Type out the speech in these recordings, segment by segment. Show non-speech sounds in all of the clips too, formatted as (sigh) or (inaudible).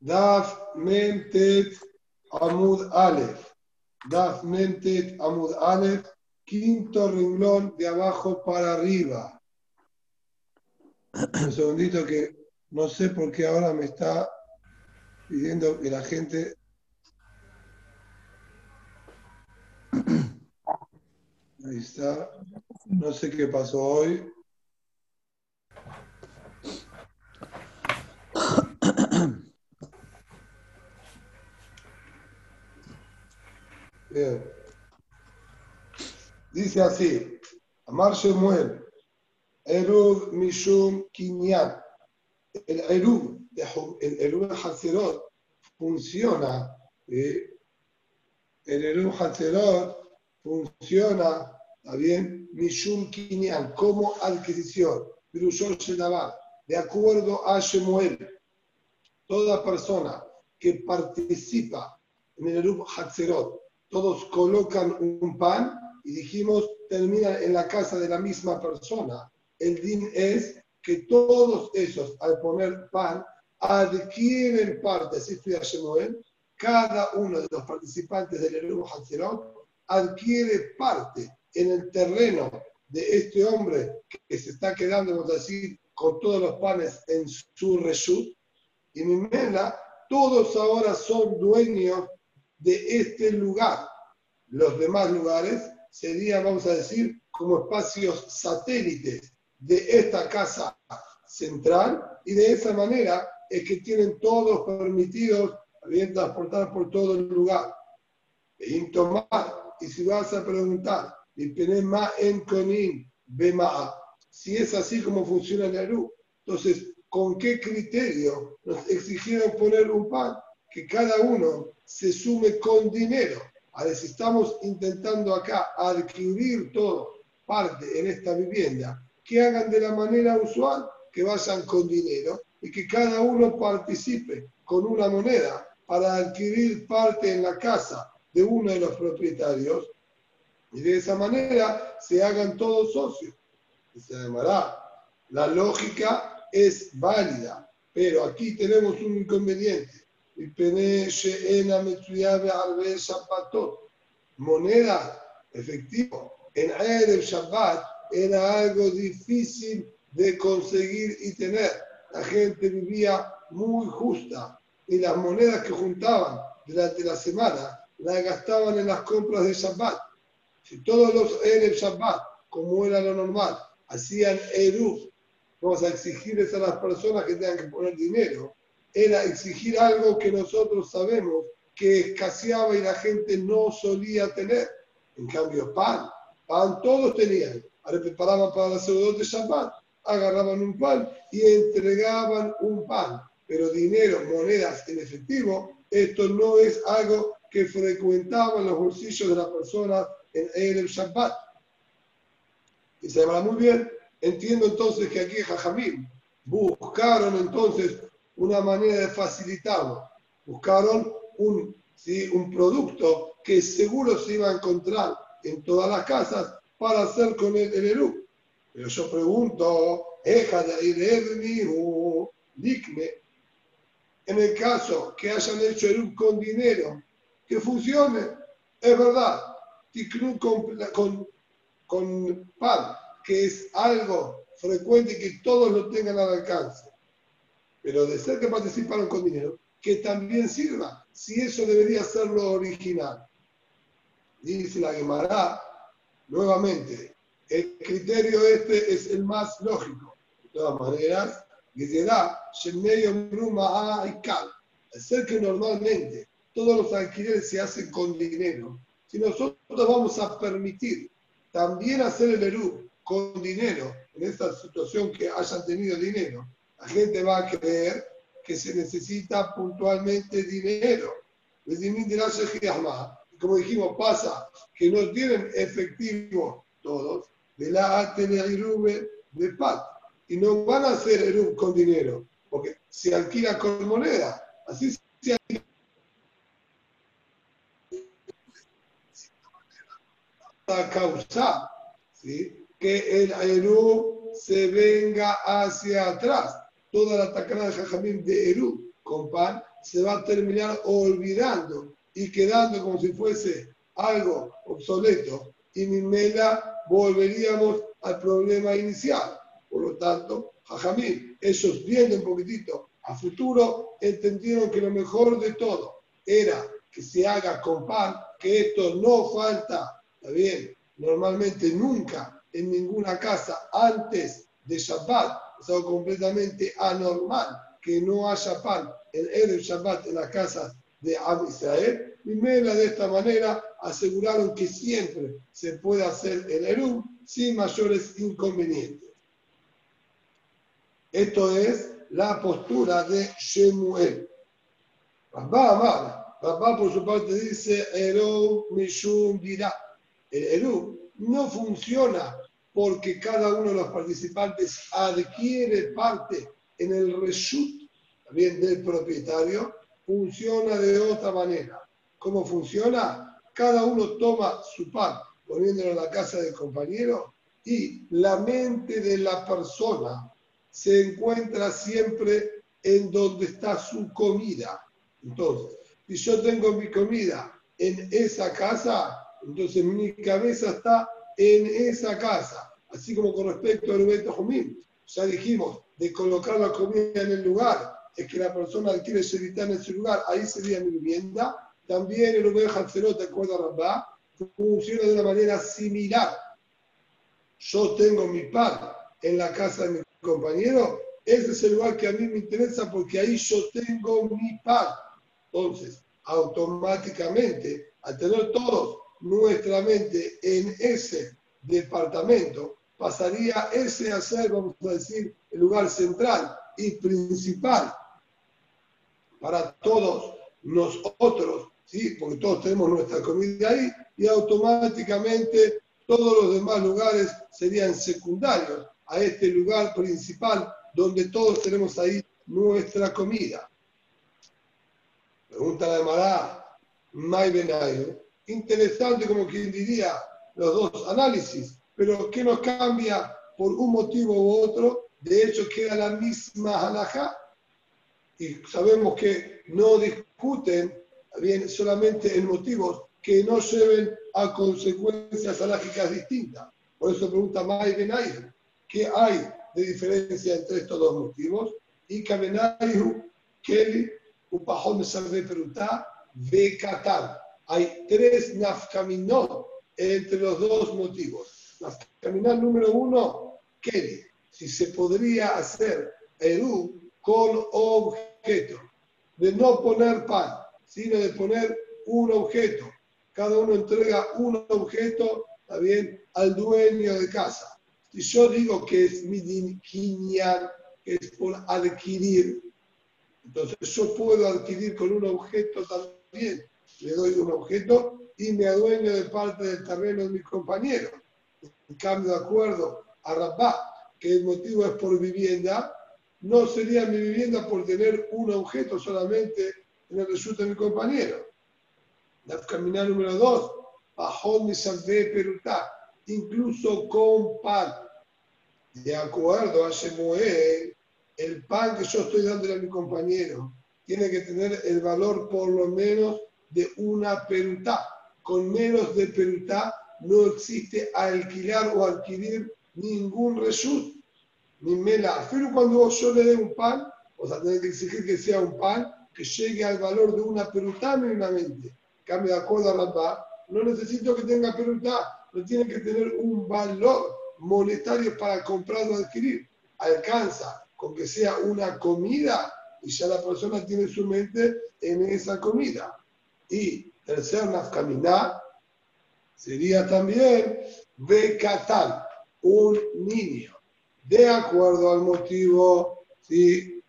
Daf Mentet Amud Aleph. Daf Mentet Amud Aleph, quinto renglón de abajo para arriba. (clears throat) Un segundito que no sé por qué ahora me está pidiendo que la gente (clears throat) Ahí está. No sé qué pasó hoy. (clears throat) Dice así, Amar Shemuel, Erub Mishum Kinyan. El Erub, el Erub Hazerot funciona, el Erub Hazerot funciona, ¿está bien? Mishum Kinyan, como adquisición. De acuerdo a Shemuel, toda persona que participa en el Erub Hazerot todos colocan un pan y dijimos, termina en la casa de la misma persona. El din es que todos esos, al poner pan, adquieren parte, así estudia Shemuel, cada uno de los participantes del Eruv Hatzerot adquiere parte en el terreno de este hombre que se está quedando, vamos a decir, con todos los panes en su reshut. Y Mimela, todos ahora son dueños de este lugar. Los demás lugares serían, vamos a decir, como espacios satélites de esta casa central y de esa manera es que tienen todos permitidos bien transportar por todo el lugar. Y si vas a preguntar, en conin, si es así como funciona el Aru, entonces, ¿con qué criterio nos exigieron poner un pan? Que cada uno se sume con dinero. A ver, si estamos intentando acá adquirir todo, parte en esta vivienda, que hagan de la manera usual, que vayan con dinero y que cada uno participe con una moneda para adquirir parte en la casa de uno de los propietarios y de esa manera se hagan todos socios. Y se llamará. La lógica es válida, pero aquí tenemos un inconveniente moneda, efectivo, en Erev Shabbat era algo difícil de conseguir y tener. La gente vivía muy justa y las monedas que juntaban durante la semana las gastaban en las compras de Shabbat. Si todos los Erev Shabbat, como era lo normal, hacían Eruv, vamos a exigirles a las personas que tengan que poner dinero, era exigir algo que nosotros sabemos que escaseaba y la gente no solía tener. En cambio, pan, pan todos tenían. Ahora preparaban para la seguridad de Shabbat, agarraban un pan y entregaban un pan. Pero dinero, monedas en efectivo, esto no es algo que frecuentaban los bolsillos de las personas en el Shabbat. Y se llama muy bien. Entiendo entonces que aquí Jajamim buscaron entonces una manera de facilitarlo. Buscaron un, ¿sí? un producto que seguro se iba a encontrar en todas las casas para hacer con el, el Eru. Pero yo pregunto, en el caso que hayan hecho Eru con dinero, que funcione, es verdad, con, con, con pan, que es algo frecuente y que todos lo tengan al alcance pero de ser que participaron con dinero, que también sirva, si eso debería ser lo original. Dice la Gemara, nuevamente, el criterio este es el más lógico. De todas maneras, al ser que normalmente todos los alquileres se hacen con dinero, si nosotros vamos a permitir también hacer el Eru con dinero, en esta situación que hayan tenido dinero, la gente va a creer que se necesita puntualmente dinero. Como dijimos, pasa que no tienen efectivo todos de la Irube de PAT y no van a hacer Erub con dinero, porque se alquila con moneda. Así se alquila. causar ¿sí? que el Erub se venga hacia atrás toda la tacana de Jajamín de Eru con pan, se va a terminar olvidando y quedando como si fuese algo obsoleto y Mimela volveríamos al problema inicial. Por lo tanto, Jajamín, ellos viendo un poquitito a futuro, entendieron que lo mejor de todo era que se haga con pan, que esto no falta, ¿está bien? Normalmente nunca en ninguna casa antes de Shabbat, algo completamente anormal que no haya pan en el Shabbat en las casas de Am Israel. Y de esta manera aseguraron que siempre se puede hacer el Eruv sin mayores inconvenientes. Esto es la postura de Shemuel. Rabba Amar, Rabba por su parte dice Eruv Mishum dirá. El Eruv no funciona porque cada uno de los participantes adquiere parte en el reshut también del propietario, funciona de otra manera. ¿Cómo funciona? Cada uno toma su pan poniéndolo en la casa del compañero y la mente de la persona se encuentra siempre en donde está su comida. Entonces, si yo tengo mi comida en esa casa, entonces mi cabeza está en esa casa. Así como con respecto al Beto Jumín, ya dijimos, de colocar la comida en el lugar, es que la persona quiere evitar en ese lugar, ahí sería mi vivienda. También el Ubed Hanserot, de acuerdo a Rabá, funciona de una manera similar. Yo tengo mi pan en la casa de mi compañero, ese es el lugar que a mí me interesa porque ahí yo tengo mi pan. Entonces, automáticamente, al tener todos nuestra mente en ese departamento, pasaría ese a ser, vamos a decir, el lugar central y principal para todos nosotros, ¿sí? porque todos tenemos nuestra comida ahí, y automáticamente todos los demás lugares serían secundarios a este lugar principal donde todos tenemos ahí nuestra comida. Pregunta la Mará, May Benayo. Interesante como quien diría los dos análisis, pero ¿qué nos cambia por un motivo u otro? De hecho, queda la misma halajá y sabemos que no discuten bien solamente en motivos que no lleven a consecuencias alágicas distintas. Por eso pregunta May Benayu, ¿qué hay de diferencia entre estos dos motivos? Y Kabenayu, Kelly, Upahon Sarve Perutá, Bekatán. Hay tres nafkaminot entre los dos motivos. Nafkaminot número uno, Kelly. Si se podría hacer Eru con objeto, de no poner pan, sino de poner un objeto. Cada uno entrega un objeto, ¿está bien?, al dueño de casa. Si yo digo que es mi dinquinian, que es por adquirir, entonces yo puedo adquirir con un objeto también. Le doy un objeto y me adueño de parte del terreno de mis compañeros. En cambio, de acuerdo a Rabá, que el motivo es por vivienda, no sería mi vivienda por tener un objeto solamente en el resulta de mi compañero. La caminar número dos, bajo mi de perutá, incluso con pan. De acuerdo a Shemuel, el pan que yo estoy dándole a mi compañero tiene que tener el valor por lo menos de una perutá. Con menos de perutá no existe alquilar o adquirir ningún resultado ni mela. Pero cuando yo le dé un pan, o sea, tener que exigir que sea un pan que llegue al valor de una perutá mínimamente. Cambio de acuerdo a Rabba, no necesito que tenga perutá, no tiene que tener un valor monetario para comprar o adquirir. Alcanza con que sea una comida y ya la persona tiene su mente en esa comida. Y tercer nafkaminá sería también Becatán, un niño de acuerdo al motivo, ¿sí?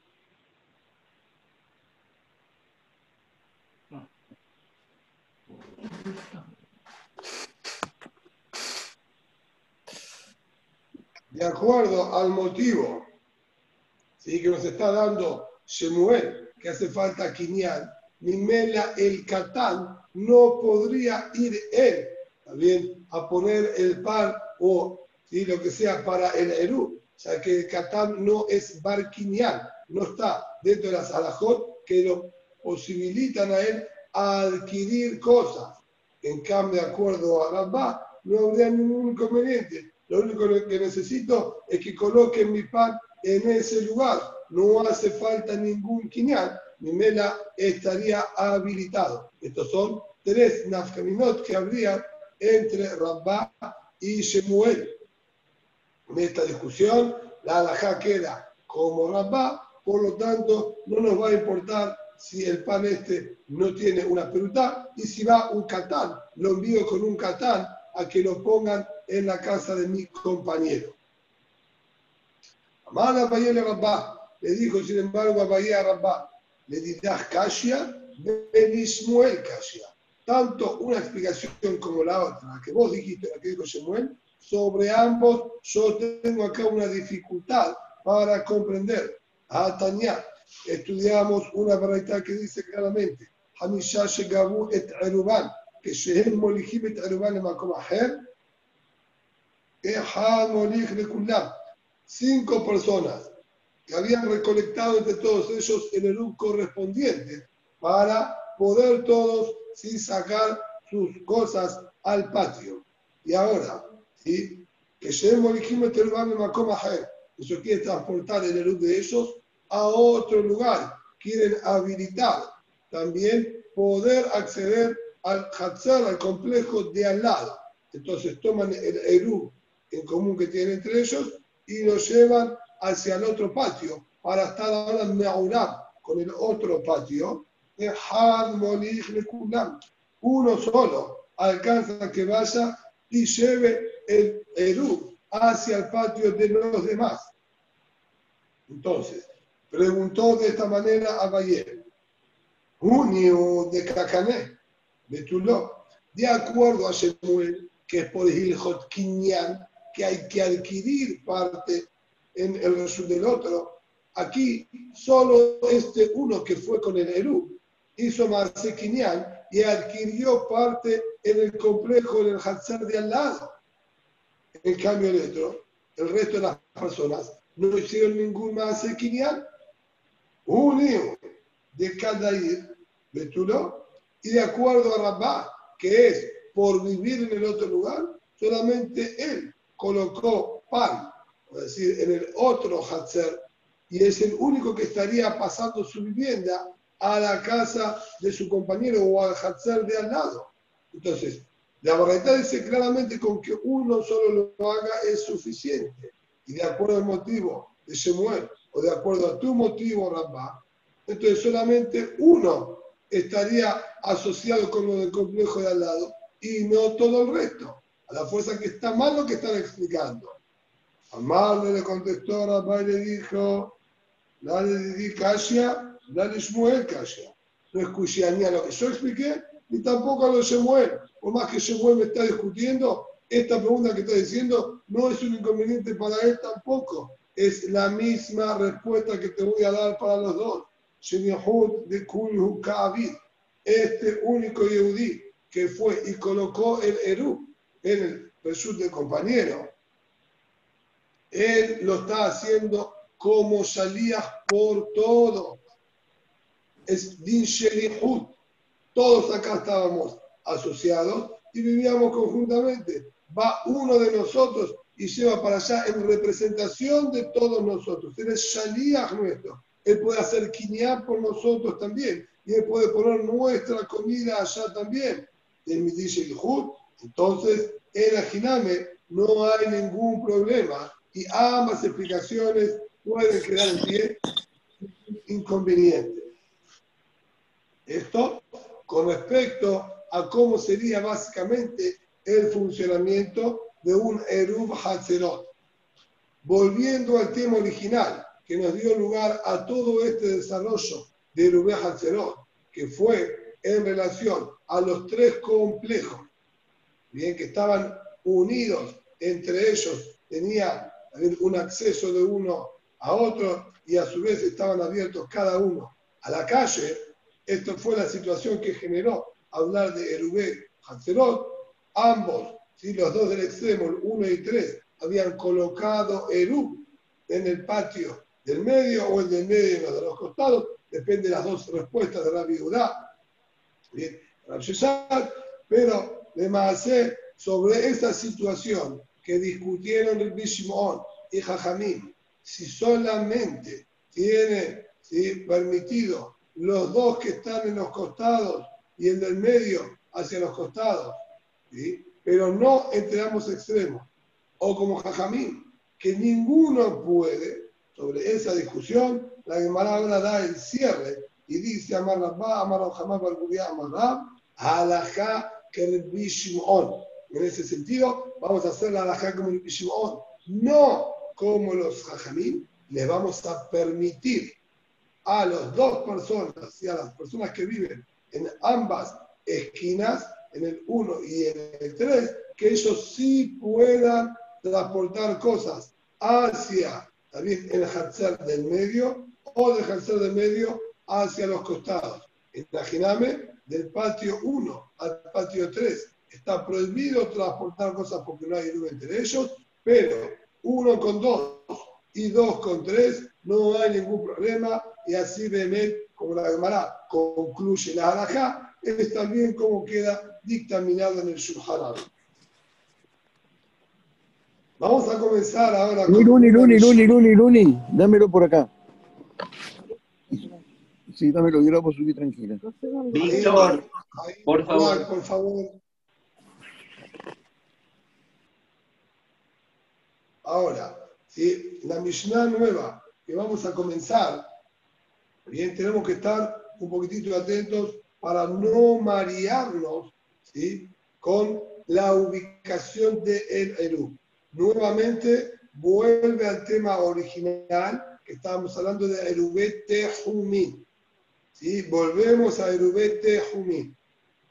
De acuerdo al motivo ¿sí? que nos está dando Shemuel, que hace falta Quinian, Mimela el Catán no podría ir él también a poner el par o ¿sí? lo que sea para el Eru, sea que el Catán no es barquinial, no está dentro de las alajot que lo posibilitan a él a adquirir cosas. En cambio, de acuerdo a Rabá, no habría ningún inconveniente. Lo único que necesito es que coloquen mi pan en ese lugar. No hace falta ningún quinial. Mi mela estaría habilitado. Estos son tres nafkaminot que habría entre Rabá y Shemuel. En esta discusión, la alajá queda como Rabá, por lo tanto, no nos va a importar si el pan este no tiene una peruta y si va un catán, lo envío con un catán a que lo pongan en la casa de mi compañero. Amada Bayele Rabá, le dijo sin embargo a Bahía Rabá, le dirás Kashia, Benismuel Kashia. Tanto una explicación como la otra, que vos dijiste, la que dijo Shemuel, sobre ambos yo tengo acá una dificultad para comprender. A Tania, estudiamos una variedad que dice claramente, Hamisha Shegabu et Eruban, que Shehem Molihim et Eruban en Makom Aher, Cinco personas que habían recolectado entre todos ellos el Erub correspondiente para poder todos sin sacar sus cosas al patio. Y ahora, ¿sí? que Makom Aher, eso quiere transportar el Erub de ellos a otro lugar. Quieren habilitar también poder acceder al Hatzar, al complejo de al lado. Entonces toman el Eru en común que tienen entre ellos y lo llevan hacia el otro patio para estar ahora en con el otro patio. Uno solo alcanza que vaya y lleve el Eru hacia el patio de los demás. Entonces, preguntó de esta manera a Bayer, Junio de Cacané, de Tuló, de acuerdo a Shemuel, que es por Hilhot Kinyan, que hay que adquirir parte en el resumen del otro. Aquí solo este uno que fue con el Eru hizo más Kinyan y adquirió parte en el complejo, en el Hatzar de al lado. En cambio, el otro, el resto de las personas no hicieron ningún más Kinyan un de cada ir, Betuló, y de acuerdo a Rabá, que es por vivir en el otro lugar, solamente él colocó pan, es decir, en el otro Hatzer, y es el único que estaría pasando su vivienda a la casa de su compañero o al Hatzer de al lado. Entonces, la verdad dice claramente con que uno solo lo haga es suficiente. Y de acuerdo al motivo de Shemuel, o de acuerdo a tu motivo, Rabba, entonces solamente uno estaría asociado con lo del complejo de al lado y no todo el resto. A la fuerza que está mal lo que están explicando. Amarle le contestó Rabba y le dijo, dale di Kasia, dale Shmuel Kasia. No escuché ni a lo que yo expliqué, ni tampoco a lo de Shemuel. Por más que Shemuel me está discutiendo, esta pregunta que está diciendo no es un inconveniente para él tampoco es la misma respuesta que te voy a dar para los dos. de Este único Yehudí que fue y colocó el Eru en el Reshut del compañero, él lo está haciendo como salías por todo. Es Din Todos acá estábamos asociados y vivíamos conjuntamente. Va uno de nosotros y lleva para allá en representación de todos nosotros. Él es Shaliach nuestro. Él puede hacer quiñá por nosotros también. Y él puede poner nuestra comida allá también. Entonces en Ajiname no hay ningún problema. Y ambas explicaciones pueden quedar en pie inconveniente. Esto con respecto a cómo sería básicamente el funcionamiento de un Eruv Hatzerot. Volviendo al tema original que nos dio lugar a todo este desarrollo de Eruv Hatzerot, que fue en relación a los tres complejos, bien que estaban unidos entre ellos, tenía un acceso de uno a otro y a su vez estaban abiertos cada uno a la calle. Esto fue la situación que generó hablar de Erubé Hatzerot. Ambos si los dos del extremo, el 1 y 3, habían colocado Eru en el patio del medio o el del medio y de los costados, depende de las dos respuestas de la Udá. Bien, pero de sobre esa situación que discutieron el Bishimon y Jajamim, si solamente tiene permitido los dos que están en los costados y el del medio hacia los costados, pero no entre ambos extremos, o como Jajamín, que ninguno puede, sobre esa discusión, la Gemara ahora da el cierre y dice Amar Rabba, Amar Jamás Amar Alajá que el Bishimon. En ese sentido, vamos a hacer la alajá como el Bishimon, no como los Jajamín, les vamos a permitir a las dos personas y a las personas que viven en ambas esquinas, en el 1 y en el 3, que ellos sí puedan transportar cosas hacia también el Hatzer del medio o del Hatzer del medio hacia los costados. Imagíname, del patio 1 al patio 3 está prohibido transportar cosas porque no hay luz entre ellos, pero uno con dos y dos con tres no hay ningún problema y así de como la Gemara concluye la halajá, es también como queda dictaminado en el Shulchan Vamos a comenzar ahora con... Luni, Luni, Luni, Luni, Luni, dámelo por acá. Sí, dámelo, yo lo puedo subir tranquila. Víctor, por favor. Por favor. Ahora, ¿sí? la Mishnah nueva que vamos a comenzar, bien, tenemos que estar un poquitito atentos para no marearnos ¿sí? con la ubicación de el Eru nuevamente vuelve al tema original que estábamos hablando de Erubete Jumin. ¿Sí? Volvemos a Erubete Jumin.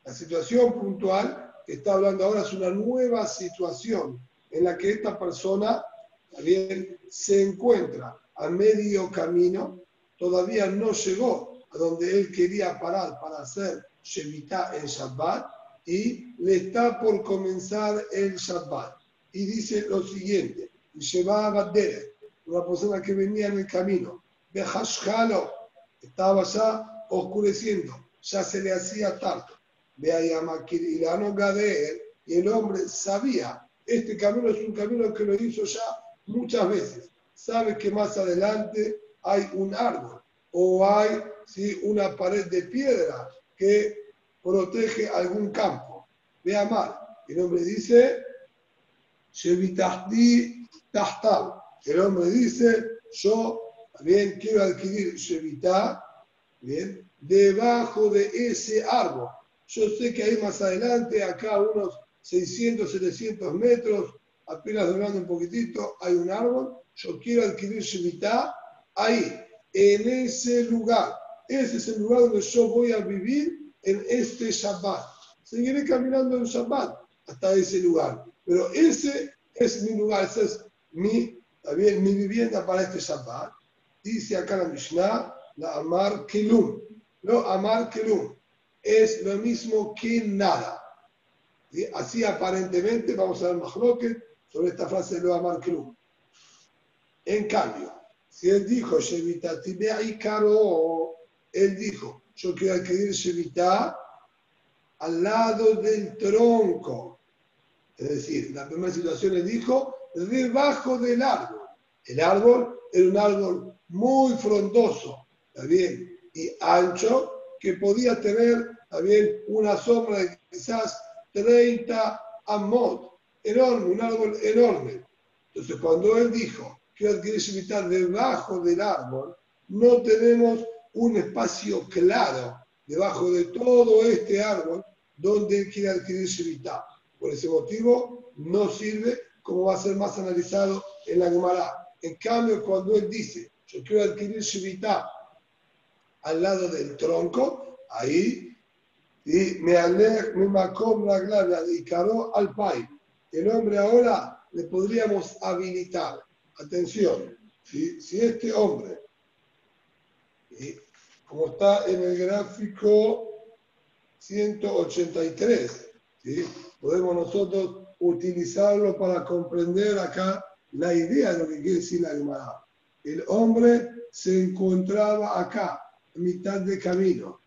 La situación puntual que está hablando ahora es una nueva situación en la que esta persona también se encuentra a medio camino, todavía no llegó a donde él quería parar para hacer Shemitah en Shabbat y le está por comenzar el Shabbat. Y dice lo siguiente, llevaba una persona que venía en el camino, Behashkalo, estaba ya oscureciendo, ya se le hacía tarde, Gader, y el hombre sabía, este camino es un camino que lo hizo ya muchas veces, sabe que más adelante hay un árbol o hay ¿sí? una pared de piedra que protege algún campo. Vea mal, el hombre dice, el hombre dice, yo también quiero adquirir bien, debajo de ese árbol. Yo sé que ahí más adelante, acá unos 600, 700 metros, apenas doblando un poquitito, hay un árbol. Yo quiero adquirir Shevitá ahí, en ese lugar. Ese es el lugar donde yo voy a vivir en este Shabbat. Seguiré caminando en Shabbat hasta ese lugar. Pero ese es mi lugar, esa es mi, también, mi vivienda para este Shabbat. Dice acá la Mishnah, la Amar Kelum. No, Amar Kelum es lo mismo que nada. Así aparentemente vamos a ver más sobre esta frase de lo Amar Kelum. En cambio, si él dijo, y Caro, él dijo, yo quiero adquirir Shevita al lado del tronco es decir, la primera situación le dijo debajo del árbol. El árbol era un árbol muy frondoso, bien? Y ancho, que podía tener también una sombra de quizás 30 amot. Enorme, un árbol enorme. Entonces, cuando él dijo que adquirir Shemitah debajo del árbol, no tenemos un espacio claro debajo de todo este árbol donde él quiere adquirir Shemitah. Por ese motivo, no sirve como va a ser más analizado en la Gemara. En cambio, cuando él dice, yo quiero adquirir Shivita al lado del tronco, ahí, y me me macom la glabia, y caro al pai. El hombre ahora le podríamos habilitar. Atención, si, este hombre, como está en el gráfico 183, ¿sí? podemos nosotros utilizarlo para comprender acá la idea de lo que quiere decir la Gemara. El hombre se encontraba acá, mitad de camino.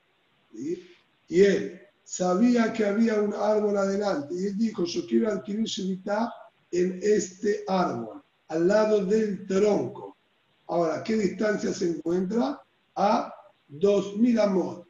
Y él sabía que había un árbol adelante y él dijo, yo quiero adquirir Shemitah en este árbol, al lado del tronco. Ahora, ¿qué distancia se encuentra? A 2000 amot.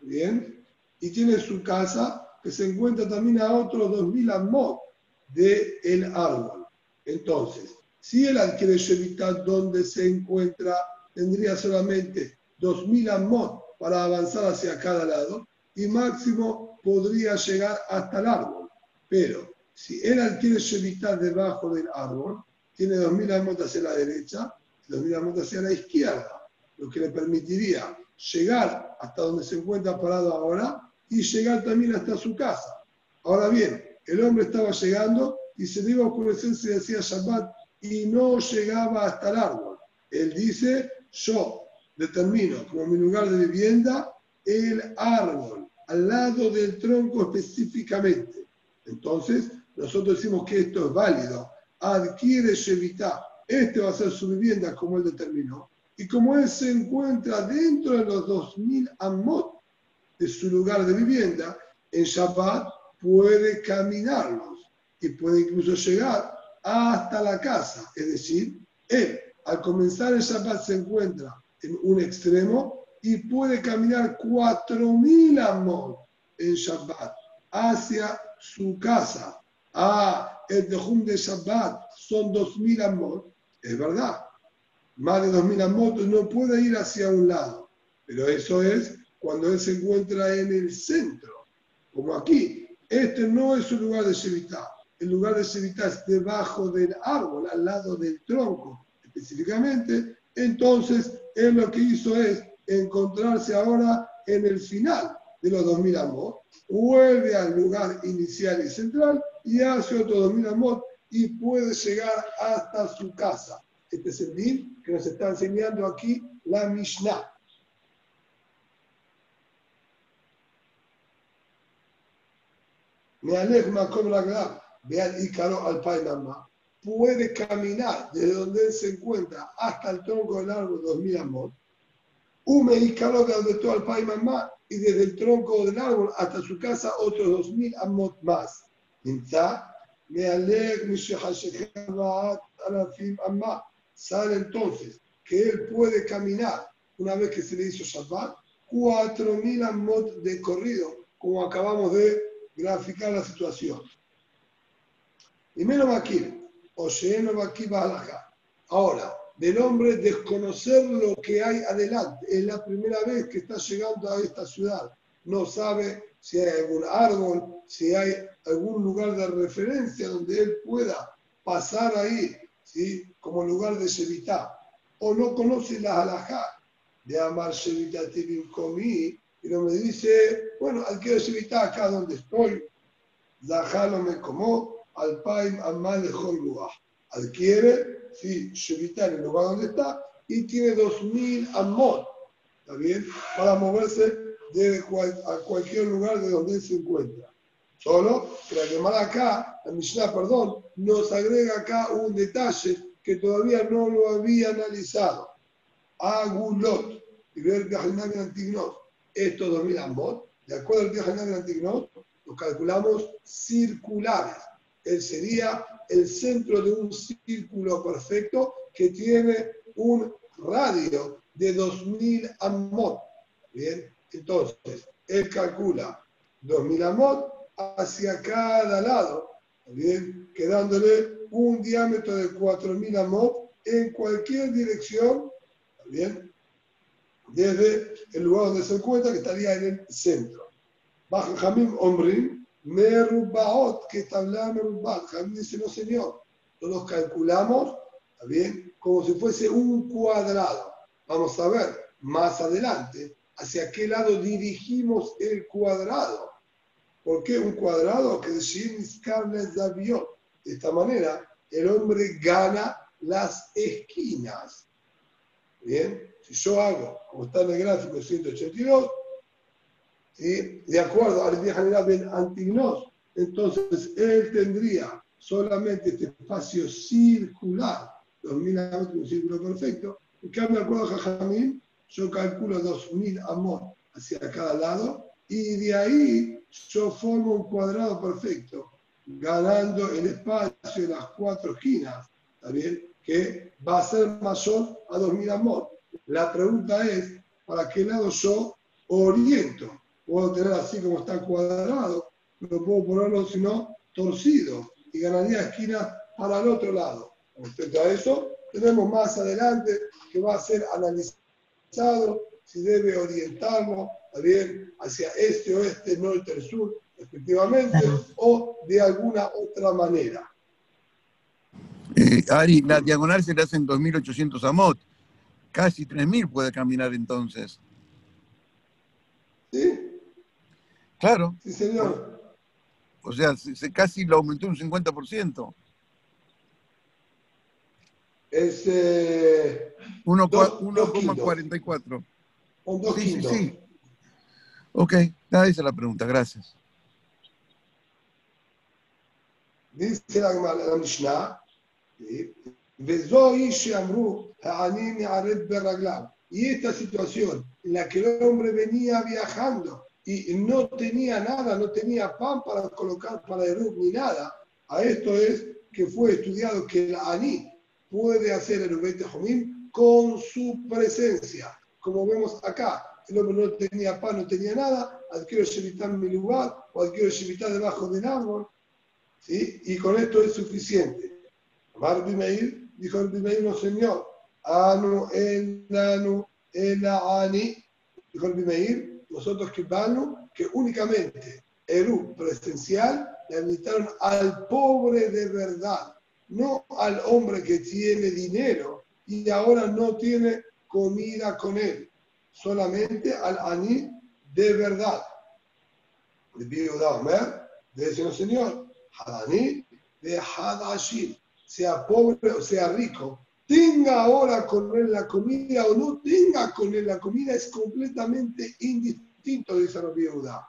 Bien. Y tiene su casa que se encuentra también a otros 2000 amot del el árbol. Entonces, si él adquiere Shemitah donde se encuentra, tendría solamente 2000 amot para avanzar hacia cada lado y máximo podría llegar hasta el árbol. Pero si él adquiere Shemitah debajo del árbol, tiene 2000 amot hacia la derecha, 2000 amot hacia la izquierda, lo que le permitiría llegar hasta donde se encuentra parado ahora y llegar también hasta su casa. Ahora bien, el hombre estaba llegando y se le iba a oscurecer, se decía Shabbat y no llegaba hasta el árbol. Él dice, yo determino como mi lugar de vivienda el árbol, al lado del tronco específicamente. Entonces, nosotros decimos que esto es válido. Adquiere Shevitá. Este va a ser su vivienda como él determinó. Y como él se encuentra dentro de los 2000 amot de su lugar de vivienda, en Shabbat puede caminarlos y puede incluso llegar hasta la casa. Es decir, él al comenzar el Shabbat se encuentra en un extremo y puede caminar 4.000 amot en Shabbat hacia su casa. Ah, el Dejum de Shabbat son 2.000 amot. Es verdad. Más de 2.000 amot no puede ir hacia un lado. Pero eso es cuando él se encuentra en el centro. Como aquí. Este no es su lugar de Shevitá el lugar de Shevitá es debajo del árbol, al lado del tronco específicamente, entonces él lo que hizo es encontrarse ahora en el final de los 2000 amot, vuelve al lugar inicial y central y hace otro 2000 amot y puede llegar hasta su casa. Este es el din que nos está enseñando aquí la Mishnah. Me alegra como la vean Ícaro al Paimamá, puede caminar desde donde él se encuentra hasta el tronco del árbol 2000 amot, Ume Ícaro de donde está al Paimamá y desde el tronco del árbol hasta su casa otros 2000 amot más. Sale entonces que él puede caminar una vez que se le hizo Shabbat, 4000 amot de corrido, como acabamos de graficar la situación. Y menos aquí, o lleno aquí acá. Ahora, del hombre desconocer lo que hay adelante. Es la primera vez que está llegando a esta ciudad. No sabe si hay algún árbol, si hay algún lugar de referencia donde él pueda pasar ahí, ¿sí? como lugar de Shevitá. O no conoce la halajá de Amar Shevitá Komi, y no me dice, bueno, adquiero Shevitá acá donde estoy, Zahalo me como, Alpaim Amal de Adquiere, sí, Shevita en el lugar donde está y tiene 2000 Amot, ¿está? Para moverse de a cualquier lugar de donde se encuentra. Solo que la llamada acá, la Mishnah, perdón, nos agrega acá un detalle que todavía no lo había analizado. Agulot, y ver Viajanami Antignot. Estos 2000 Amot, de acuerdo al Viajanami Antignot, los calculamos circulares él sería el centro de un círculo perfecto que tiene un radio de 2000 amot. Bien, entonces, él calcula 2000 amot hacia cada lado, bien, quedándole un diámetro de 4000 amot en cualquier dirección, bien, desde el lugar donde se encuentra, que estaría en el centro. Bajo Jamim Omrim, Merubaot, que está hablando Merubaot. Jamín dice, no señor, los calculamos, bien? Como si fuese un cuadrado. Vamos a ver más adelante hacia qué lado dirigimos el cuadrado. ¿Por qué un cuadrado? Que. De esta manera, el hombre gana las esquinas. Bien, si yo hago, como está en el gráfico 182, de acuerdo al día general del Antignos, entonces él tendría solamente este espacio circular, 2000 metros, un círculo perfecto. En cambio, de acuerdo a Jajamín, yo calculo 2000 amot hacia cada lado y de ahí yo formo un cuadrado perfecto, ganando el espacio de las cuatro esquinas, ¿está bien? Que va a ser mayor a 2000 amot. La pregunta es, ¿para qué lado yo oriento? Puedo tener así como está cuadrado, pero puedo ponerlo, si no, torcido y ganaría esquinas para el otro lado. Respecto a eso, tenemos más adelante que va a ser analizado si debe orientarlo bien, hacia este, oeste, norte, sur, respectivamente, o de alguna otra manera. Eh, Ari, la diagonal se le hacen 2.800 amot. Casi 3.000 puede caminar entonces. ¿Sí? Claro. Sí, señor. O sea, se, casi lo aumentó un 50%. Es 1,44. Un sí, sí, sí. Ok, nada, esa la pregunta, gracias. Dice la, la Mishnah, y esta situación en la que el hombre venía viajando y no tenía nada, no tenía pan para colocar para el ni nada, a esto es que fue estudiado que el Ani puede hacer el Ubet Jomim con su presencia. Como vemos acá, el hombre no tenía pan, no tenía nada, adquiero Shemitah en mi lugar o adquiero Shemitah debajo del árbol, ¿sí? y con esto es suficiente. Amar Bimeir, dijo el Bimeir, no señor, Anu, el Anu, el Ani, dijo el Bimeir, nosotros que que únicamente Eru presencial le habilitaron al pobre de verdad, no al hombre que tiene dinero y ahora no tiene comida con él, solamente al Ani de verdad. Le pido a Omer, dice no señor, Hadani de Hadashim, sea pobre o sea rico, tenga ahora con él la comida o no tenga con él la comida, es completamente indistinto, dice Rabbi Yehuda.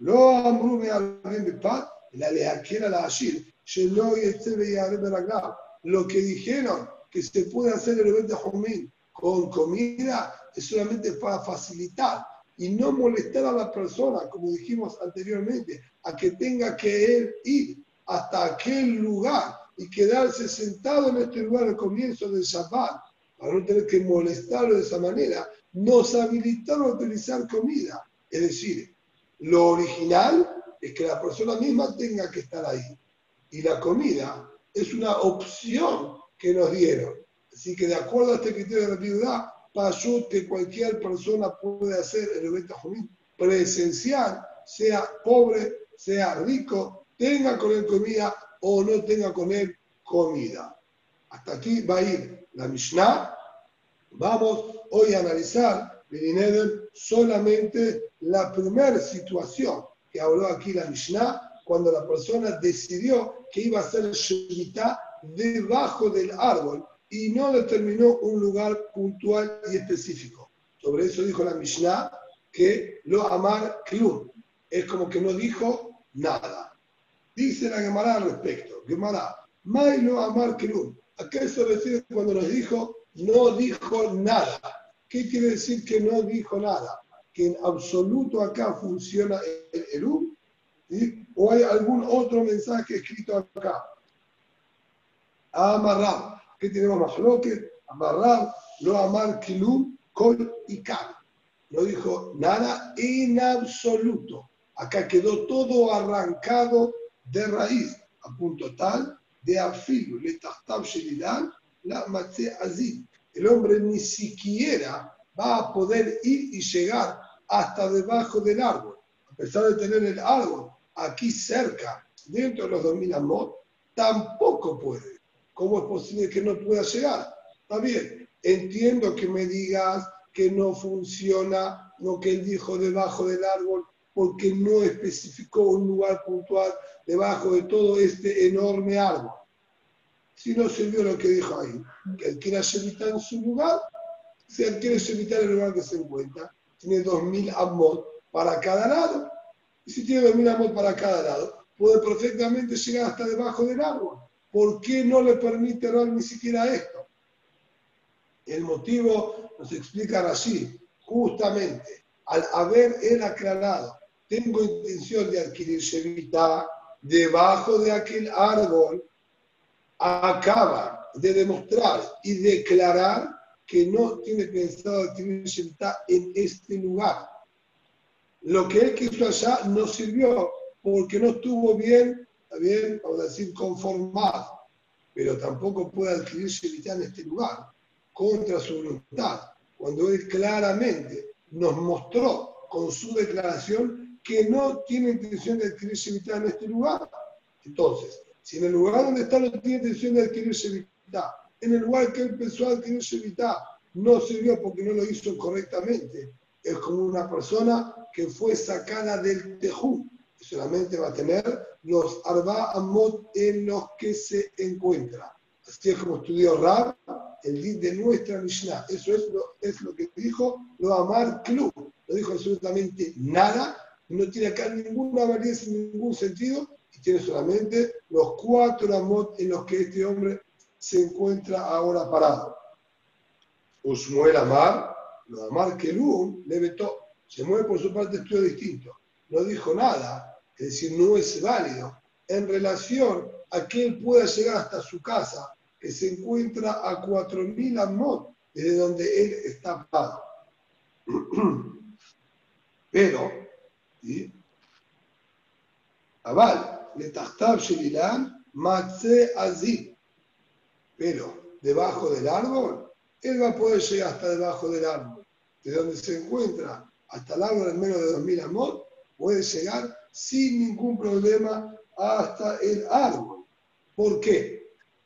Lo אמרו מערבים בפת, אלא להקל על העשיר, שלא יצא ויערב ברגליו. Lo que dijeron que se puede hacer el evento de Jomín con comida es solamente para facilitar y no molestar a la persona, como dijimos anteriormente, a que tenga que él ir hasta aquel lugar y quedarse sentado en este lugar al comienzo del Shabbat, para no tener que molestarlo de esa manera, nos habilitaron a utilizar comida. Es decir, lo original es que la persona misma tenga que estar ahí. Y la comida es una opción que nos dieron. Así que de acuerdo a este criterio de la viudad, pasó que cualquier persona puede hacer el evento jumín presencial, sea pobre, sea rico, tenga con él comida o no tenga con él comida. Hasta aquí va a ir la Mishnah. Vamos hoy a analizar, solamente la primera situación que habló aquí la Mishnah, cuando la persona decidió que iba a hacer Shemitah debajo del árbol y no determinó un lugar puntual y específico. Sobre eso dijo la Mishnah que lo amar klum. Es como que no dijo nada. Dice la Gemara al respecto. Gemara, May lo amar klum. ¿A qué se refiere cuando nos dijo no dijo nada? ¿Qué quiere decir que no dijo nada? Que en absoluto acá funciona el Eru, ¿sí? o hay algún otro mensaje escrito acá. Amarrab, ¿qué tenemos más? Lo que amarrab, lo amar kilum, kol y. No dijo nada en absoluto. Acá quedó todo arrancado de raíz, a punto tal de afilu, le shelidan, la matze azid. El hombre ni siquiera va a poder ir y llegar hasta debajo del árbol. A pesar de tener el árbol aquí cerca, dentro de los 2000 amot, tampoco puede. ¿Cómo es posible que no pueda llegar? Está bien, entiendo que me digas que no funciona lo que él dijo debajo del árbol porque no especificó un lugar puntual debajo de todo este enorme árbol. Si no se vio lo que dijo ahí, que él quiera evitar en su lugar, si él quiere evitar el lugar que se encuentra, tiene 2.000 amot para cada lado. Y si tiene 2.000 amot para cada lado, puede perfectamente llegar hasta debajo del árbol. ¿Por qué no le permite dar ni siquiera esto? El motivo nos explica así, justamente al haber él aclarado, tengo intención de adquirir Shevita debajo de aquel árbol, acaba de demostrar y declarar que no tiene pensado adquirir Shevita en este lugar. Lo que él quiso allá no sirvió porque no estuvo bien, bien, vamos a decir, conformado, pero tampoco puede adquirir Shevita en este lugar, contra su voluntad, cuando él claramente nos mostró con su declaración que no tiene intención de adquirir Shevita en este lugar. Entonces, si en el lugar donde está no tiene intención de adquirir Shevita, en el lugar que empezó a adquirir Shevita no sirvió porque no lo hizo correctamente, es como una persona que fue sacada del tejú, solamente va a tener los arba amot en los que se encuentra. Así es como estudió Rab, el din de nuestra Mishnah. Eso es lo, es lo que dijo lo Amar Club. No dijo absolutamente nada, no tiene acá ninguna validez en ningún sentido tiene solamente los cuatro amot en los que este hombre se encuentra ahora parado. Usmuel Amar, lo Amar Kelum, le vetó. Se mueve por su parte estudio distinto. No dijo nada, es decir, no es válido en relación a que él pueda llegar hasta su casa que se encuentra a 4.000 amot desde donde él está parado. (clears throat) Pero, ¿sí? Aval, le Shelilan, Matze Azib. Pero, debajo del árbol, él va a poder llegar hasta debajo del árbol. De donde se encuentra hasta el árbol en menos de 2.000 amot, puede llegar sin ningún problema hasta el árbol. ¿Por qué?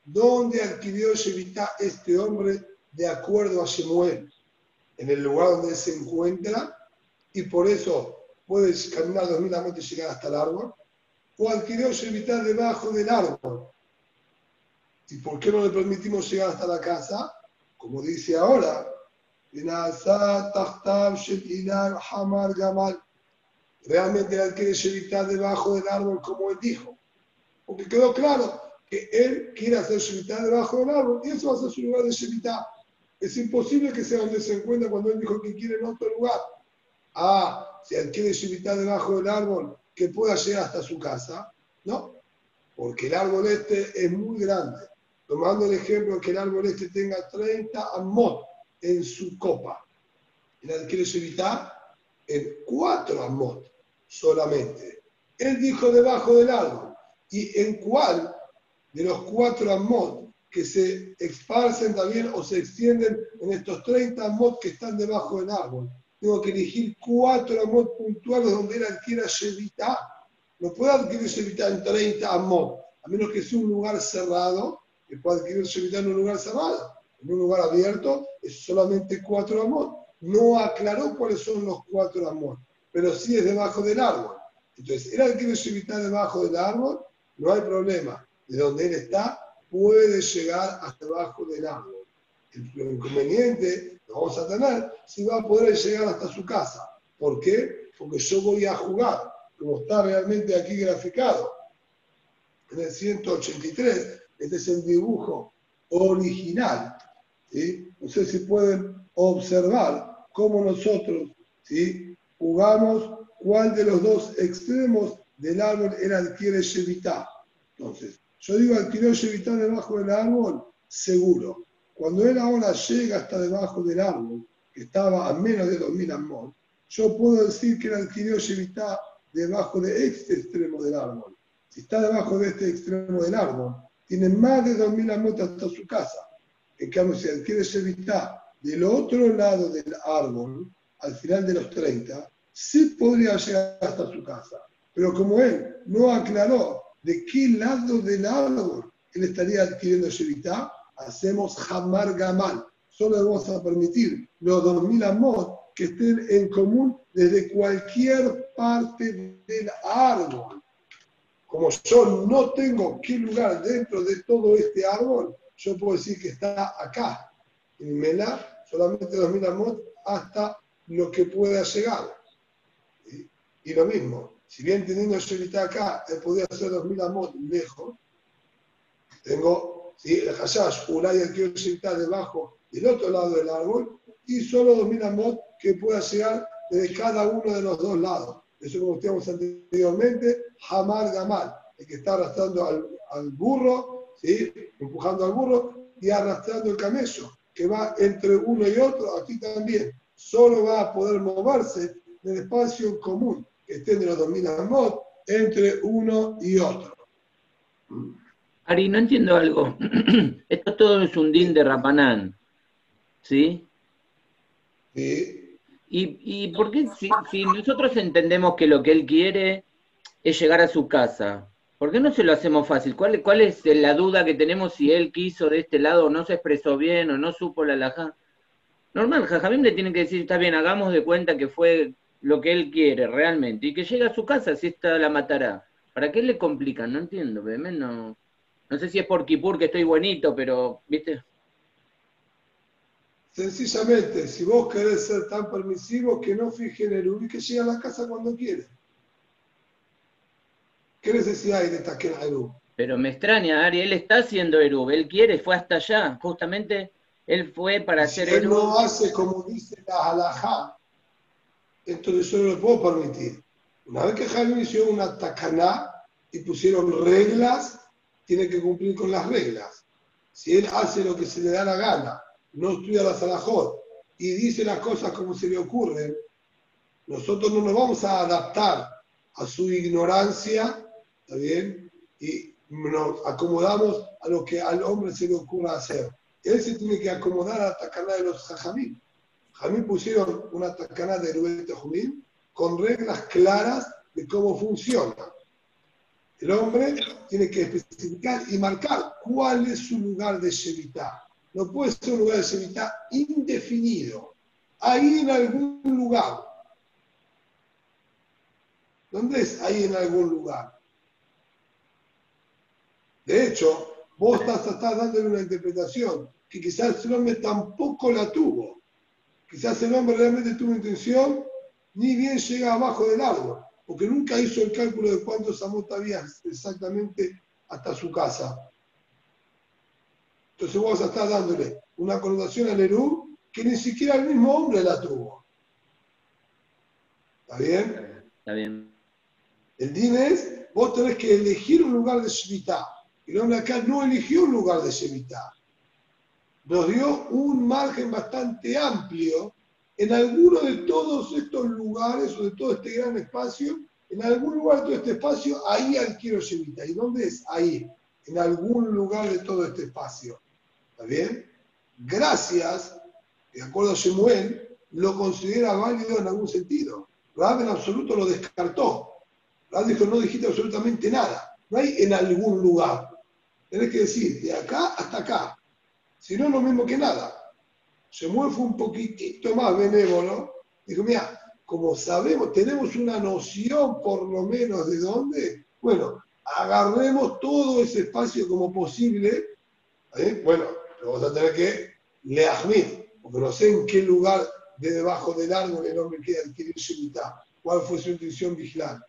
¿Dónde adquirió Shevita este hombre de acuerdo a Shemuel? En el lugar donde se encuentra y por eso puede caminar dos mil amos y llegar hasta el árbol. ¿O adquirió Shevita debajo del árbol? ¿Y por qué no le permitimos llegar hasta la casa? Como dice ahora, realmente adquiere Shevita debajo del árbol como él dijo. Porque quedó claro que él quiere hacer Shemitah debajo del árbol y eso va a ser su lugar de Shemitah. Es imposible que sea donde se encuentra cuando él dijo que quiere en otro lugar. Ah, si adquiere Shemitah debajo del árbol, que pueda llegar hasta su casa. No, porque el árbol este es muy grande. Tomando el ejemplo que el árbol este tenga 30 amot en su copa. Él adquiere Shemitah en 4 amot solamente. Él dijo debajo del árbol. ¿Y en cuál de los cuatro amot que se esparcen también o se extienden en estos 30 amot que están debajo del árbol. Tengo que elegir cuatro amot puntuales donde él adquiera Shevita. No puede adquirir Shevita en 30 amot, a menos que sea un lugar cerrado, que pueda adquirir Shevita en un lugar cerrado. En un lugar abierto es solamente cuatro amot. No aclaró cuáles son los cuatro amot, pero sí es debajo del árbol. Entonces, él adquiere Shevita debajo del árbol, no hay problema de donde él está, puede llegar hasta abajo del árbol. Inconveniente lo vamos a tener si va a poder llegar hasta su casa. ¿Por qué? Porque yo voy a jugar, como está realmente aquí graficado. En el 183, este es el dibujo original. No sé si pueden observar cómo nosotros ¿sí? jugamos cuál de los dos extremos del árbol él adquiere Shevitá. Entonces, yo digo, adquirió Shevitá debajo del árbol, seguro. Cuando él ahora llega hasta debajo del árbol, que estaba a menos de 2.000 amor, yo puedo decir que él adquirió Shevitá debajo de este extremo del árbol. Si está debajo de este extremo del árbol, tiene más de 2.000 amot hasta su casa. En cambio, si adquiere Shevitá del otro lado del árbol, al final de los 30, sí podría llegar hasta su casa. Pero como él no aclaró de qué lado del árbol él estaría adquiriendo Shevitá, hacemos Hamar Gamal. Solo vamos a permitir los 2.000 amos que estén en común desde cualquier parte del árbol. Como yo no tengo qué lugar dentro de todo este árbol, yo puedo decir que está acá, en Melá, solamente 2.000 amos hasta lo que pueda llegar. Y lo mismo, si bien teniendo Shevita acá, él podía hacer 2000 amot lejos, tengo ¿sí? el Hashash, Ulay el Shevita debajo del otro lado del árbol, y solo 2000 amot que pueda llegar desde cada uno de los dos lados. Eso como decíamos anteriormente, Hamar Gamal, el que está arrastrando al, burro, ¿sí? empujando al burro y arrastrando el camello, que va entre uno y otro, aquí también. Solo va a poder moverse en el espacio común que esté de los 2000 amot entre uno y otro. Ari, no entiendo algo. (clears throat) Esto todo es un din de Rapanán, ¿sí? Sí. ¿Y, y por qué si, nosotros entendemos que lo que él quiere es llegar a su casa, ¿por qué no se lo hacemos fácil? ¿Cuál, cuál es la duda que tenemos si él quiso de este lado o no se expresó bien o no supo la laja? Normal, Jajamim le tiene que decir, está bien, hagamos de cuenta que fue lo que él quiere realmente y que llegue a su casa si esta la matará. ¿Para qué le complican? No entiendo, no, no sé si es por Kipur que estoy bonito, pero, ¿viste? Sencillamente, si vos querés ser tan permisivo, que no fije en el y que llegue a la casa cuando quiere. ¿Qué necesidad hay de taquer a? Pero me extraña, Ari, él está haciendo Eru, él quiere, fue hasta allá, justamente él fue para hacer si él no hace como dice la halajá, entonces yo no lo puedo permitir. Una vez que Jaime hizo una tacaná y pusieron reglas, tiene que cumplir con las reglas. Si él hace lo que se le da la gana no estudia la Salahot y dice las cosas como se le ocurren, nosotros no nos vamos a adaptar a su ignorancia, ¿está bien? Y nos acomodamos a lo que al hombre se le ocurra hacer. Él se tiene que acomodar a la tacana de los jajamín. Jamín pusieron una tacana de Rubén Jumín con reglas claras de cómo funciona. El hombre tiene que especificar y marcar cuál es su lugar de Shevitá no puede ser un lugar de Shemitah indefinido. Ahí en algún lugar. ¿Dónde es ahí en algún lugar? De hecho, vos estás, estás dándole una interpretación que quizás el hombre tampoco la tuvo. Quizás el hombre realmente tuvo intención, ni bien llega abajo del árbol, porque nunca hizo el cálculo de cuántos amos había exactamente hasta su casa. Entonces vos a estar dándole una connotación a Nerú que ni siquiera el mismo hombre la tuvo. ¿Está bien? Está bien. El din es, vos tenés que elegir un lugar de Shemitah. Y el hombre acá no eligió un lugar de Shemitah. Nos dio un margen bastante amplio en alguno de todos estos lugares o de todo este gran espacio. En algún lugar de todo este espacio, ahí adquiero Shemitah. ¿Y dónde es? Ahí, en algún lugar de todo este espacio. ¿Está bien? Gracias, de acuerdo a Shemuel, lo considera válido en algún sentido. Rab en absoluto lo descartó. Rab dijo, no dijiste absolutamente nada. No hay en algún lugar. Tenés que decir, de acá hasta acá. Si no, lo mismo que nada. Shemuel fue un poquitito más benévolo. Dijo, mira, como sabemos, tenemos una noción por lo menos de dónde, bueno, agarremos todo ese espacio como posible. ¿eh? Bueno, vamos a tener que leahmid, porque no sé en qué lugar de debajo del árbol el hombre quiere adquirir mitad, cuál fue su intención vigilar.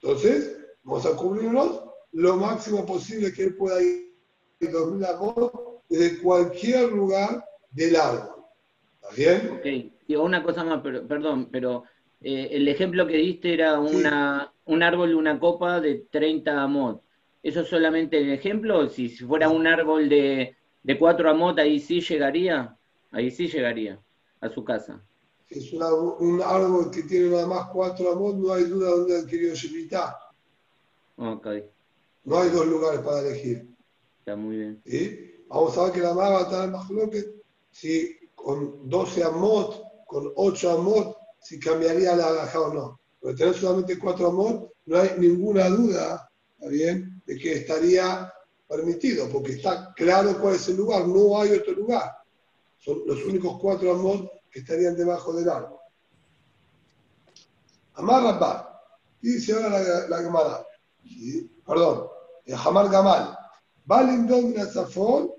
Entonces, vamos a cubrirnos lo máximo posible que él pueda ir 2000 amos desde cualquier lugar del árbol. ¿Está bien? Ok, digo una cosa más, perdón, pero eh, el ejemplo que diste era una, un árbol, una copa de 30 amot. ¿Eso es solamente el ejemplo? Si, fuera un árbol de, de cuatro amot, ahí sí llegaría, ahí sí llegaría a su casa. Es un árbol que tiene nada más cuatro amot, no hay duda dónde adquirió Shemitah. Ok. No hay dos lugares para elegir. Está muy bien. Vamos a ver que la maga estar más que si con 12 amot, con 8 amot, si cambiaría la agaja o no. Pero tener solamente cuatro amot, no hay ninguna duda, ¿está bien? de que estaría permitido, porque está claro cuál es el lugar, no hay otro lugar. Son los únicos cuatro amot que estarían debajo del árbol. Amar Rabba, dice ahora la, la Gemara, perdón, Hamar Gamal, Balindon Zafón,